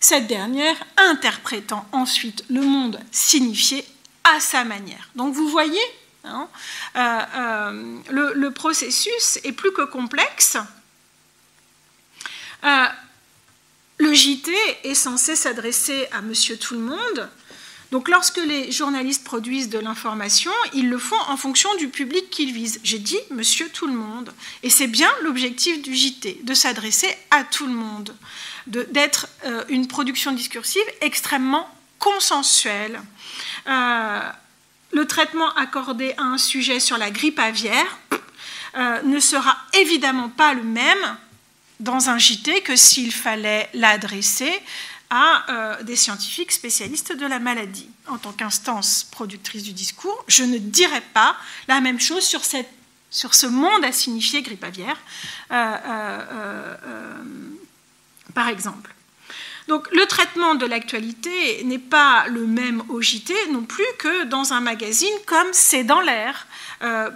Cette dernière interprétant ensuite le monde signifié à sa manière. Donc vous voyez, hein, euh, le, le, processus est plus que complexe. Le JT est censé s'adresser à monsieur tout le monde. Donc lorsque les journalistes produisent de l'information, ils le font en fonction du public qu'ils visent. J'ai dit monsieur tout le monde. Et c'est bien l'objectif du JT, de s'adresser à tout le monde, d'être euh, une production discursive extrêmement consensuelle. Euh, le traitement accordé à un sujet sur la grippe aviaire euh, ne sera évidemment pas le même dans un JT que s'il fallait l'adresser à euh, des scientifiques spécialistes de la maladie. En tant qu'instance productrice du discours, je ne dirais pas la même chose sur, ce monde à signifier grippe aviaire, euh, euh, par exemple. Donc le traitement de l'actualité n'est pas le même au JT non plus que dans un magazine comme C'est dans l'air,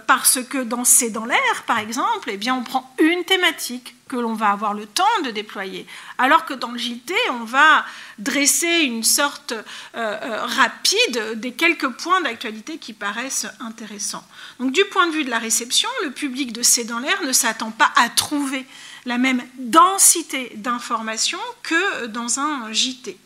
parce que dans C'est dans l'air, par exemple, eh bien, on prend une thématique que l'on va avoir le temps de déployer. Alors que dans le JT, on va dresser une sorte euh, euh, rapide des quelques points d'actualité qui paraissent intéressants. Donc du point de vue de la réception, le public de C'est dans l'air ne s'attend pas à trouver la même densité d'informations que dans un JT.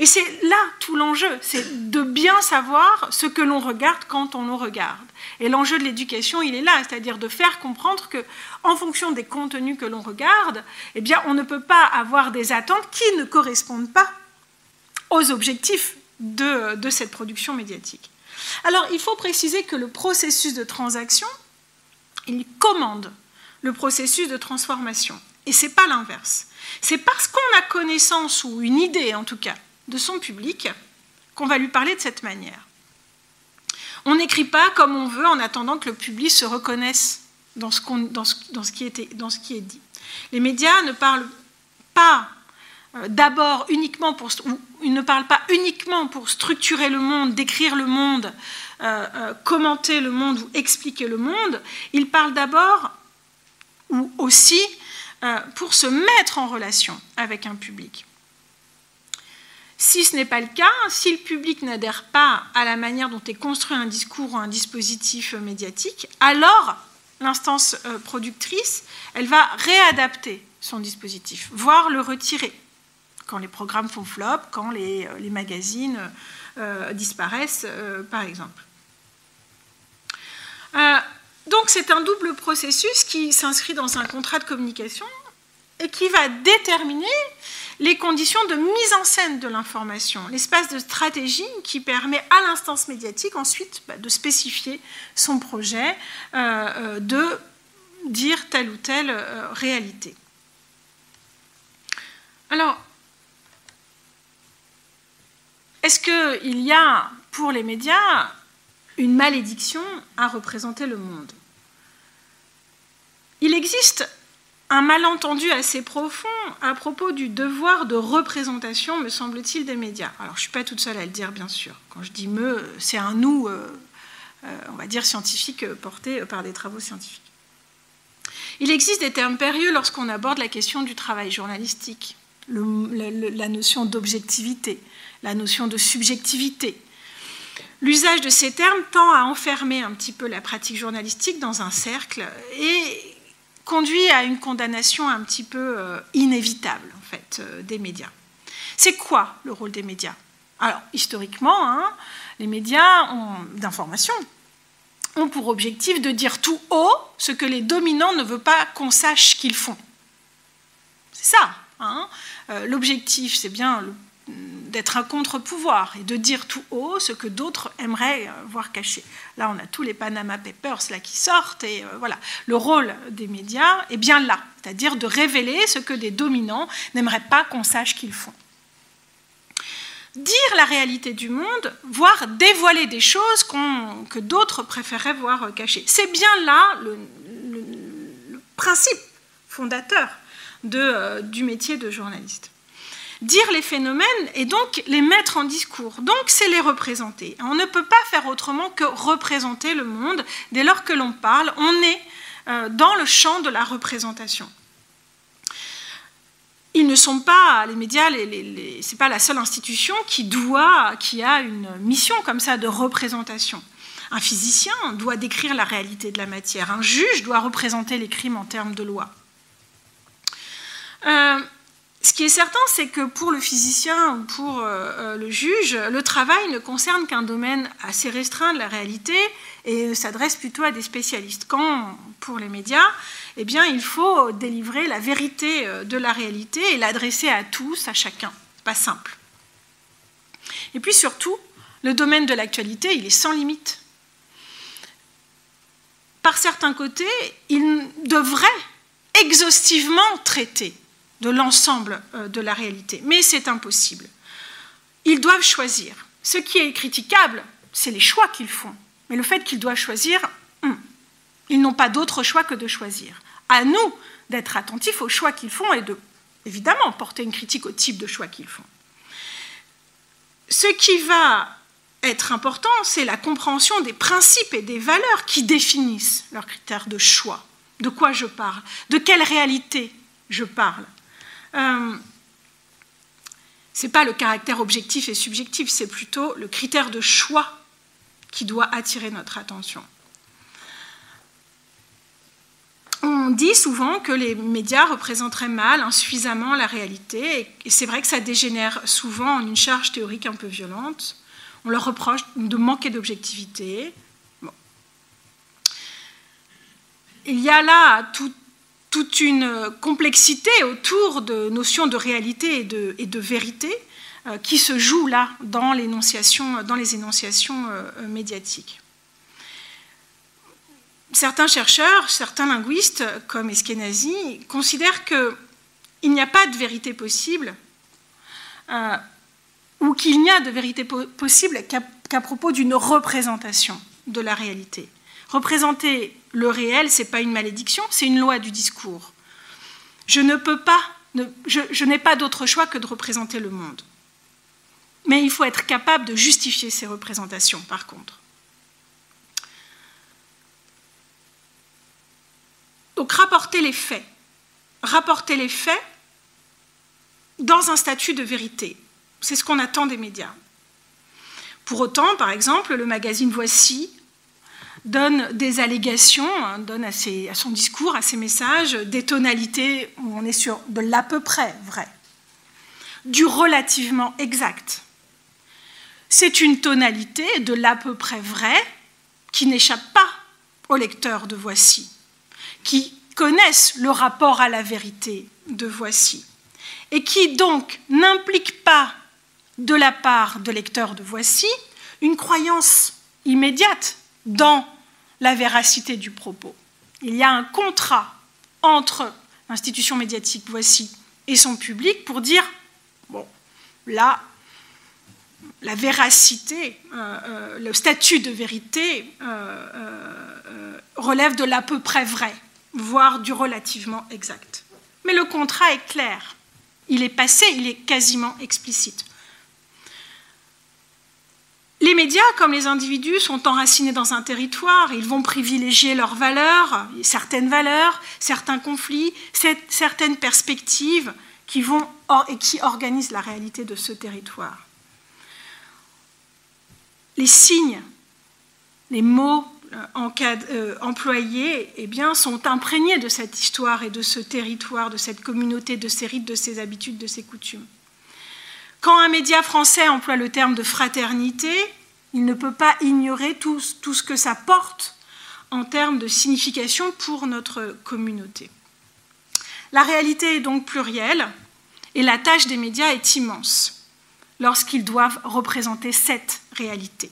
Et c'est là tout l'enjeu, c'est de bien savoir ce que l'on regarde quand on le regarde. Et l'enjeu de l'éducation, il est là, c'est-à-dire de faire comprendre que, en fonction des contenus que l'on regarde, eh bien, on ne peut pas avoir des attentes qui ne correspondent pas aux objectifs de, de cette production médiatique. Alors, il faut préciser que le processus de transaction, il commande le processus de transformation. Et ce n'est pas l'inverse. C'est parce qu'on a connaissance, ou une idée en tout cas, de son public qu'on va lui parler de cette manière. On n'écrit pas comme on veut en attendant que le public se reconnaisse dans ce, qui est dit. Les médias ne parlent pas euh, d'abord uniquement pour ils ne parlent pas uniquement pour structurer le monde, décrire le monde, euh, euh, commenter le monde ou expliquer le monde. Ils parlent d'abord ou aussi pour se mettre en relation avec un public. Si ce n'est pas le cas, si le public n'adhère pas à la manière dont est construit un discours ou un dispositif médiatique, alors l'instance euh, productrice, elle va réadapter son dispositif, voire le retirer quand les programmes font flop, quand les, euh, magazines euh, disparaissent, par exemple. Donc c'est un double processus qui s'inscrit dans un contrat de communication et qui va déterminer les conditions de mise en scène de l'information, l'espace de stratégie qui permet à l'instance médiatique ensuite bah, de spécifier son projet, euh, euh, de dire telle ou telle euh, réalité. Alors, est-ce qu'il y a pour les médias une malédiction à représenter le monde Il existe un malentendu assez profond à propos du devoir de représentation, me semble-t-il, des médias. Alors, je ne suis pas toute seule à le dire, bien sûr. Quand je dis me, c'est un nous, euh, euh, on va dire, scientifique, euh, porté par des travaux scientifiques. Il existe des termes périlleux lorsqu'on aborde la question du travail journalistique, la notion d'objectivité, la notion de subjectivité. L'usage de ces termes tend à enfermer un petit peu la pratique journalistique dans un cercle et conduit à une condamnation un petit peu euh, inévitable en fait euh, des médias. C'est quoi le rôle des médias? Alors historiquement, hein, les médias d'information ont pour objectif de dire tout haut ce que les dominants ne veulent pas qu'on sache qu'ils font. C'est ça. Hein. Euh, l'objectif, c'est bien le d'être un contre-pouvoir et de dire tout haut ce que d'autres aimeraient euh, voir caché. Là, on a tous les Panama Papers là, qui sortent et euh, voilà. Le rôle des médias est bien là, c'est-à-dire de révéler ce que des dominants n'aimeraient pas qu'on sache qu'ils font. Dire la réalité du monde, voire dévoiler des choses que d'autres préféraient voir euh, cachées. C'est bien là le, principe fondateur du métier de journaliste dire les phénomènes et donc les mettre en discours. Donc c'est les représenter. On ne peut pas faire autrement que représenter le monde. Dès lors que l'on parle, on est euh, dans le champ de la représentation. Ils ne sont pas, les médias, ce n'est pas la seule institution qui doit, qui a une mission comme ça de représentation. Un physicien doit décrire la réalité de la matière. Un juge doit représenter les crimes en termes de loi. Euh, ce qui est certain, c'est que pour le physicien ou pour euh, euh, le juge, le travail ne concerne qu'un domaine assez restreint de la réalité et s'adresse plutôt à des spécialistes. Quand, pour les médias, eh bien, il faut délivrer la vérité euh, de la réalité et l'adresser à tous, à chacun. Pas simple. Et puis surtout, le domaine de l'actualité, il est sans limite. Par certains côtés, il devrait exhaustivement traiter de l'ensemble euh, de la réalité. Mais c'est impossible. Ils doivent choisir. Ce qui est critiquable, c'est les choix qu'ils font. Mais le fait qu'ils doivent choisir, hmm, ils n'ont pas d'autre choix que de choisir. À nous d'être attentifs aux choix qu'ils font et de, évidemment, porter une critique au type de choix qu'ils font. Ce qui va être important, c'est la compréhension des principes et des valeurs qui définissent leurs critères de choix. De quoi je parle? De quelle réalité je parle? Euh, ce n'est pas le caractère objectif et subjectif, c'est plutôt le critère de choix qui doit attirer notre attention. On dit souvent que les médias représenteraient mal, insuffisamment la réalité, et c'est vrai que ça dégénère souvent en une charge théorique un peu violente. On leur reproche de manquer d'objectivité. Il y a là tout toute une complexité autour de notions de réalité et de, vérité euh, qui se joue là dans, dans les énonciations euh, médiatiques. Certains chercheurs, certains linguistes, comme Eskenazi, considèrent qu'il n'y a pas de vérité possible euh, ou qu'il n'y a de vérité possible qu'à propos d'une représentation de la réalité. Représenter le réel, ce n'est pas une malédiction, c'est une loi du discours. Je ne peux pas, je, n'ai pas d'autre choix que de représenter le monde. Mais il faut être capable de justifier ces représentations, par contre. Donc rapporter les faits. Rapporter les faits dans un statut de vérité. C'est ce qu'on attend des médias. Pour autant, par exemple, le magazine Voici donne des allégations, hein, donne à, son discours, à ses messages, des tonalités où on est sur de l'à peu près vrai, du relativement exact. C'est une tonalité de l'à peu près vrai qui n'échappe pas aux lecteurs de Voici, qui connaissent le rapport à la vérité de Voici, et qui donc n'implique pas de la part de lecteurs de Voici une croyance immédiate dans la véracité du propos. Il y a un contrat entre l'institution médiatique Voici et son public pour dire, bon, là, la véracité, euh, euh, le statut de vérité euh, relève de l'à peu près vrai, voire du relativement exact. Mais le contrat est clair, il est passé, il est quasiment explicite. Les médias, comme les individus, sont enracinés dans un territoire, ils vont privilégier leurs valeurs, certaines valeurs, certains conflits, certaines perspectives qui et qui organisent la réalité de ce territoire. Les signes, les mots euh, euh, employés eh bien, sont imprégnés de cette histoire et de ce territoire, de cette communauté, de ses rites, de ses habitudes, de ses coutumes. Quand un média français emploie le terme de fraternité, il ne peut pas ignorer tout, ce que ça porte en termes de signification pour notre communauté. La réalité est donc plurielle et la tâche des médias est immense lorsqu'ils doivent représenter cette réalité.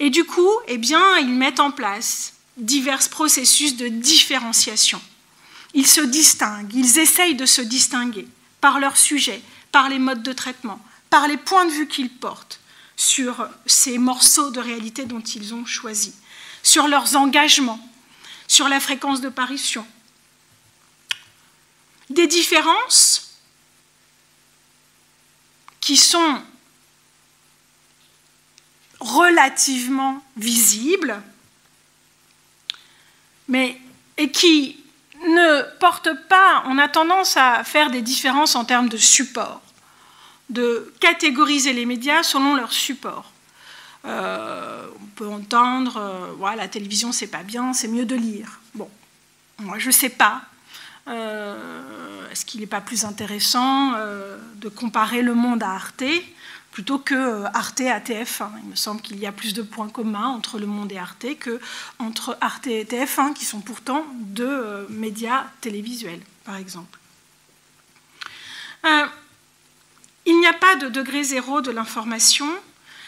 Et du coup, eh ils mettent en place divers processus de différenciation. Ils se distinguent, ils essayent de se distinguer par leur sujet, par les modes de traitement, par les points de vue qu'ils portent sur ces morceaux de réalité dont ils ont choisi, sur leurs engagements, sur la fréquence de parution. Des différences qui sont relativement visibles, mais et qui ne portent pas, on a tendance à faire des différences en termes de support, de catégoriser les médias selon leur support. Euh, on peut entendre, euh, la télévision c'est pas bien, c'est mieux de lire. Bon, moi je sais pas. Euh, est-ce qu'il n'est pas plus intéressant de comparer le monde à Arte plutôt que Arte à TF1. Il me semble qu'il y a plus de points communs entre Le Monde et Arte que entre Arte et TF1, qui sont pourtant deux médias télévisuels, par exemple. Euh, il n'y a pas de degré zéro de l'information.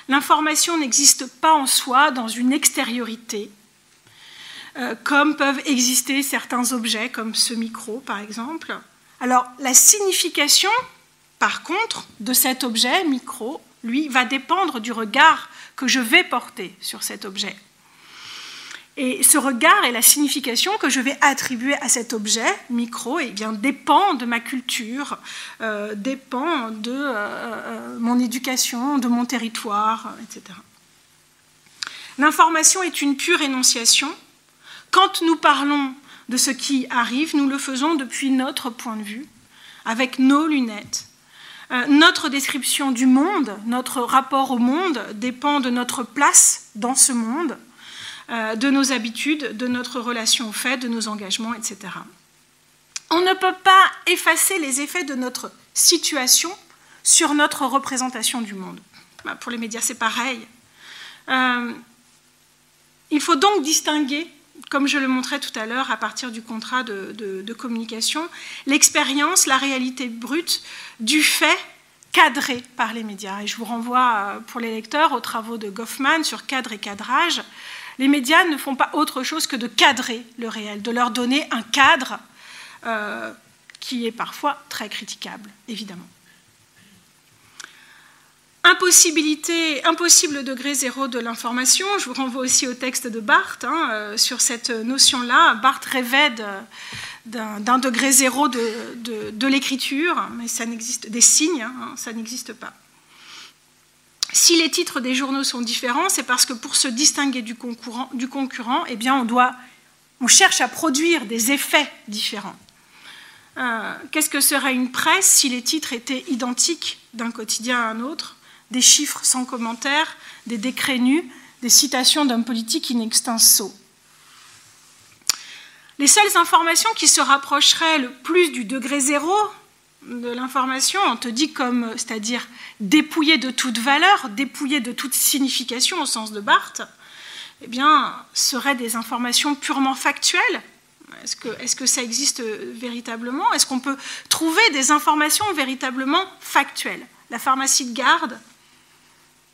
L'information n'existe pas en soi dans une extériorité, comme peuvent exister certains objets, comme ce micro, par exemple. Alors, la signification par contre, de cet objet micro, lui, va dépendre du regard que je vais porter sur cet objet. Et ce regard et la signification que je vais attribuer à cet objet micro eh dépend de ma culture, euh, dépend de euh, euh, mon éducation, de mon territoire, etc. L'information est une pure énonciation. Quand nous parlons de ce qui arrive, nous le faisons depuis notre point de vue, avec nos lunettes, notre description du monde, notre rapport au monde dépend de notre place dans ce monde, de nos habitudes, de notre relation au fait, de nos engagements, etc. On ne peut pas effacer les effets de notre situation sur notre représentation du monde. Bah, pour les médias, c'est pareil. Euh, il faut donc distinguer comme je le montrais tout à l'heure à partir du contrat de, communication, l'expérience, la réalité brute du fait cadré par les médias. Et je vous renvoie euh, pour les lecteurs aux travaux de Goffman sur cadre et cadrage. Les médias ne font pas autre chose que de cadrer le réel, de leur donner un cadre euh, qui est parfois très critiquable, évidemment. Impossibilité, impossible degré zéro de l'information. Je vous renvoie aussi au texte de Barthes hein, euh, sur cette notion-là. Barthes rêvait d'un degré zéro de, l'écriture, mais ça n'existe des signes, hein, ça n'existe pas. Si les titres des journaux sont différents, c'est parce que pour se distinguer du concurrent, eh on cherche à produire des effets différents. Euh, qu'est-ce que serait une presse si les titres étaient identiques d'un quotidien à un autre? Des chiffres sans commentaire, des décrets nus, des citations d'hommes politiques in extenso. Les seules informations qui se rapprocheraient le plus du degré zéro de l'information, on te dit comme, c'est-à-dire dépouillée de toute valeur, dépouillée de toute signification au sens de Barthes, eh bien, seraient des informations purement factuelles. Est-ce que, est que, ça existe véritablement? Est-ce qu'on peut trouver des informations véritablement factuelles? La pharmacie de garde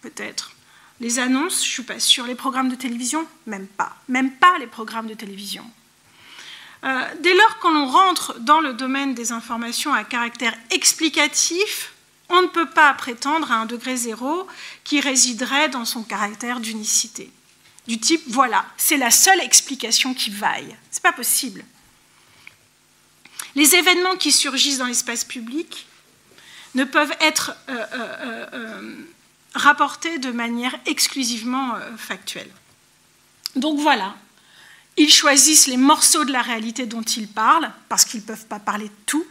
Peut-être. Les annonces, je ne suis pas sûre. Les programmes de télévision? Même pas. Même pas les programmes de télévision. Euh, dès lors qu'on rentre dans le domaine des informations à caractère explicatif, on ne peut pas prétendre à un degré zéro qui résiderait dans son caractère d'unicité. Du type, voilà, c'est la seule explication qui vaille. Ce n'est pas possible. Les événements qui surgissent dans l'espace public ne peuvent être euh, euh, rapportés de manière exclusivement factuelle. Donc voilà, ils choisissent les morceaux de la réalité dont ils parlent, parce qu'ils ne peuvent pas parler de tout.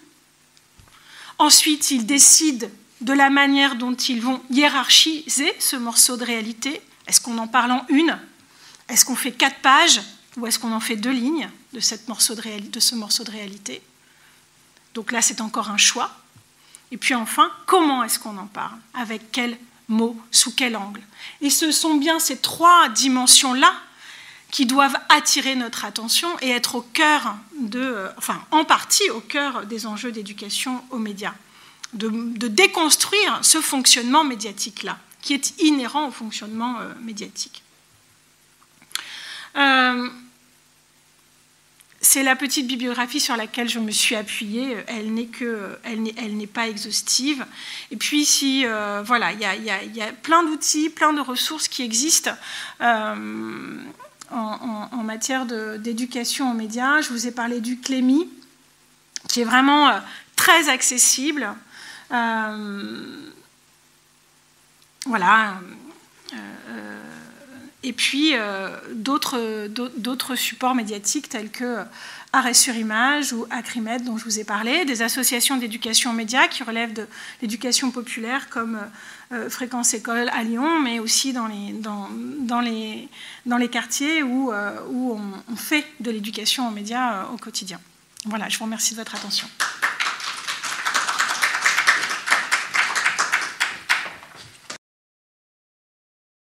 Ensuite, ils décident de la manière dont ils vont hiérarchiser ce morceau de réalité. Est-ce qu'on en parle en une? Est-ce qu'on fait quatre pages? Ou est-ce qu'on en fait deux lignes de, ce morceau de réalité? Donc là, c'est encore un choix. Et puis enfin, comment est-ce qu'on en parle? Avec quels mots Sous quel angle? Et ce sont bien ces trois dimensions-là qui doivent attirer notre attention et être au cœur de, euh, enfin en partie au cœur des enjeux d'éducation aux médias, de, déconstruire ce fonctionnement médiatique-là, qui est inhérent au fonctionnement euh, médiatique. Euh, c'est la petite bibliographie sur laquelle je me suis appuyée. Elle n'est que, elle n'est pas exhaustive. Et puis, si, voilà, il y, a plein d'outils, plein de ressources qui existent en, matière d'éducation aux médias. Je vous ai parlé du Clémy, qui est vraiment euh, très accessible. Euh, voilà. Euh, et puis d'autres supports médiatiques tels que Arrêt sur image ou Acrimed dont je vous ai parlé, des associations d'éducation aux médias qui relèvent de l'éducation populaire comme euh, Fréquence École à Lyon, mais aussi dans les, quartiers où, euh, on, fait de l'éducation aux médias euh, au quotidien. Voilà, je vous remercie de votre attention.